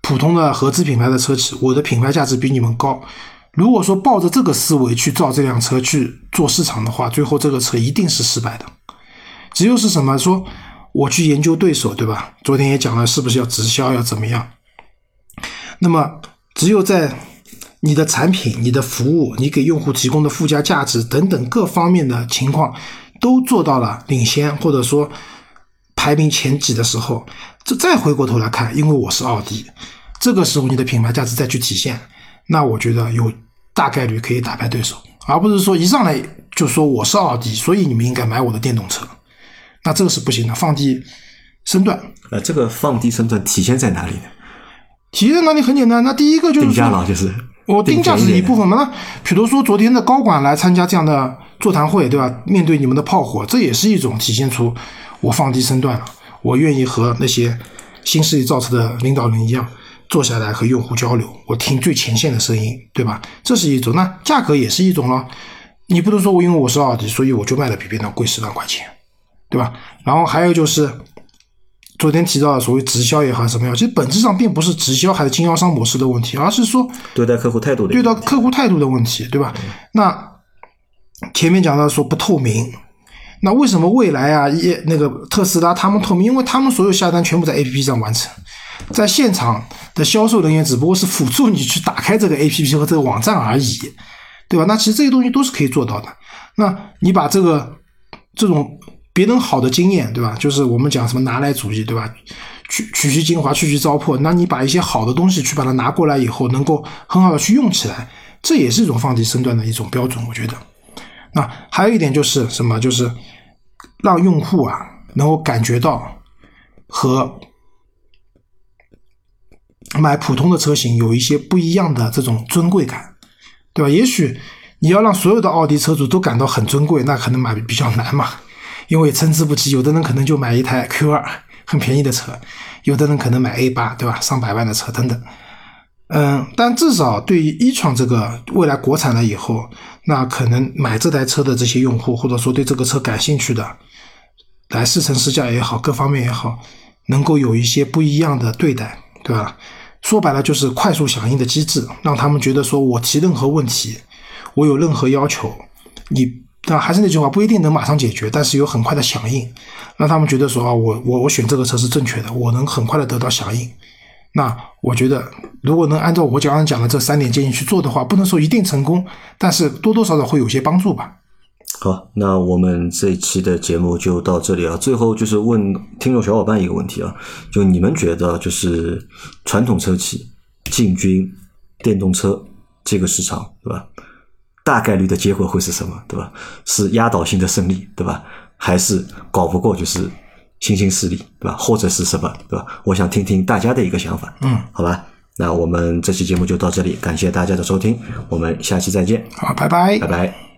普通的合资品牌的车企，我的品牌价值比你们高。如果说抱着这个思维去造这辆车去做市场的话，最后这个车一定是失败的。只有是什么说，我去研究对手，对吧？昨天也讲了，是不是要直销，要怎么样？那么，只有在你的产品、你的服务、你给用户提供的附加价值等等各方面的情况都做到了领先，或者说排名前几的时候，这再回过头来看，因为我是奥迪，这个时候你的品牌价值再去体现，那我觉得有大概率可以打败对手，而不是说一上来就说我是奥迪，所以你们应该买我的电动车，那这个是不行的，放低身段。呃，这个放低身段体现在哪里呢？体现哪里很简单，那第一个就是定价说了就是。我定价是一部分嘛？那比如说昨天的高管来参加这样的座谈会，对吧？面对你们的炮火，这也是一种体现出我放低身段了，我愿意和那些新势力造车的领导人一样，坐下来和用户交流，我听最前线的声音，对吧？这是一种。那价格也是一种了，你不能说我因为我是奥迪，所以我就卖的比别人贵十万块钱，对吧？然后还有就是。昨天提到的所谓直销也好，什么样，其实本质上并不是直销还是经销商模式的问题，而是说对待客户态度的对待客户态度的问题，对吧？那前面讲到说不透明，那为什么未来啊，也那个特斯拉他们透明？因为他们所有下单全部在 APP 上完成，在现场的销售人员只不过是辅助你去打开这个 APP 和这个网站而已，对吧？那其实这些东西都是可以做到的。那你把这个这种别人好的经验，对吧？就是我们讲什么拿来主义，对吧？取取其精华，去其糟粕。那你把一些好的东西去把它拿过来以后，能够很好的去用起来，这也是一种放低身段的一种标准，我觉得。那还有一点就是什么？就是让用户啊能够感觉到和买普通的车型有一些不一样的这种尊贵感，对吧？也许你要让所有的奥迪车主都感到很尊贵，那可能买比较难嘛，因为参差不齐。有的人可能就买一台 Q 二很便宜的车，有的人可能买 A 八，对吧？上百万的车等等。嗯，但至少对于一创这个未来国产了以后，那可能买这台车的这些用户，或者说对这个车感兴趣的，来试乘试驾也好，各方面也好，能够有一些不一样的对待，对吧？说白了就是快速响应的机制，让他们觉得说我提任何问题，我有任何要求，你那还是那句话，不一定能马上解决，但是有很快的响应，让他们觉得说啊，我我我选这个车是正确的，我能很快的得到响应。那我觉得如果能按照我刚刚讲的这三点建议去做的话，不能说一定成功，但是多多少少会有些帮助吧。好，那我们这一期的节目就到这里啊。最后就是问听众小伙伴一个问题啊，就你们觉得就是传统车企进军电动车这个市场，对吧？大概率的结果会是什么，对吧？是压倒性的胜利，对吧？还是搞不过就是新兴势力，对吧？或者是什么，对吧？我想听听大家的一个想法，嗯，好吧？那我们这期节目就到这里，感谢大家的收听，我们下期再见，好，拜拜拜。拜。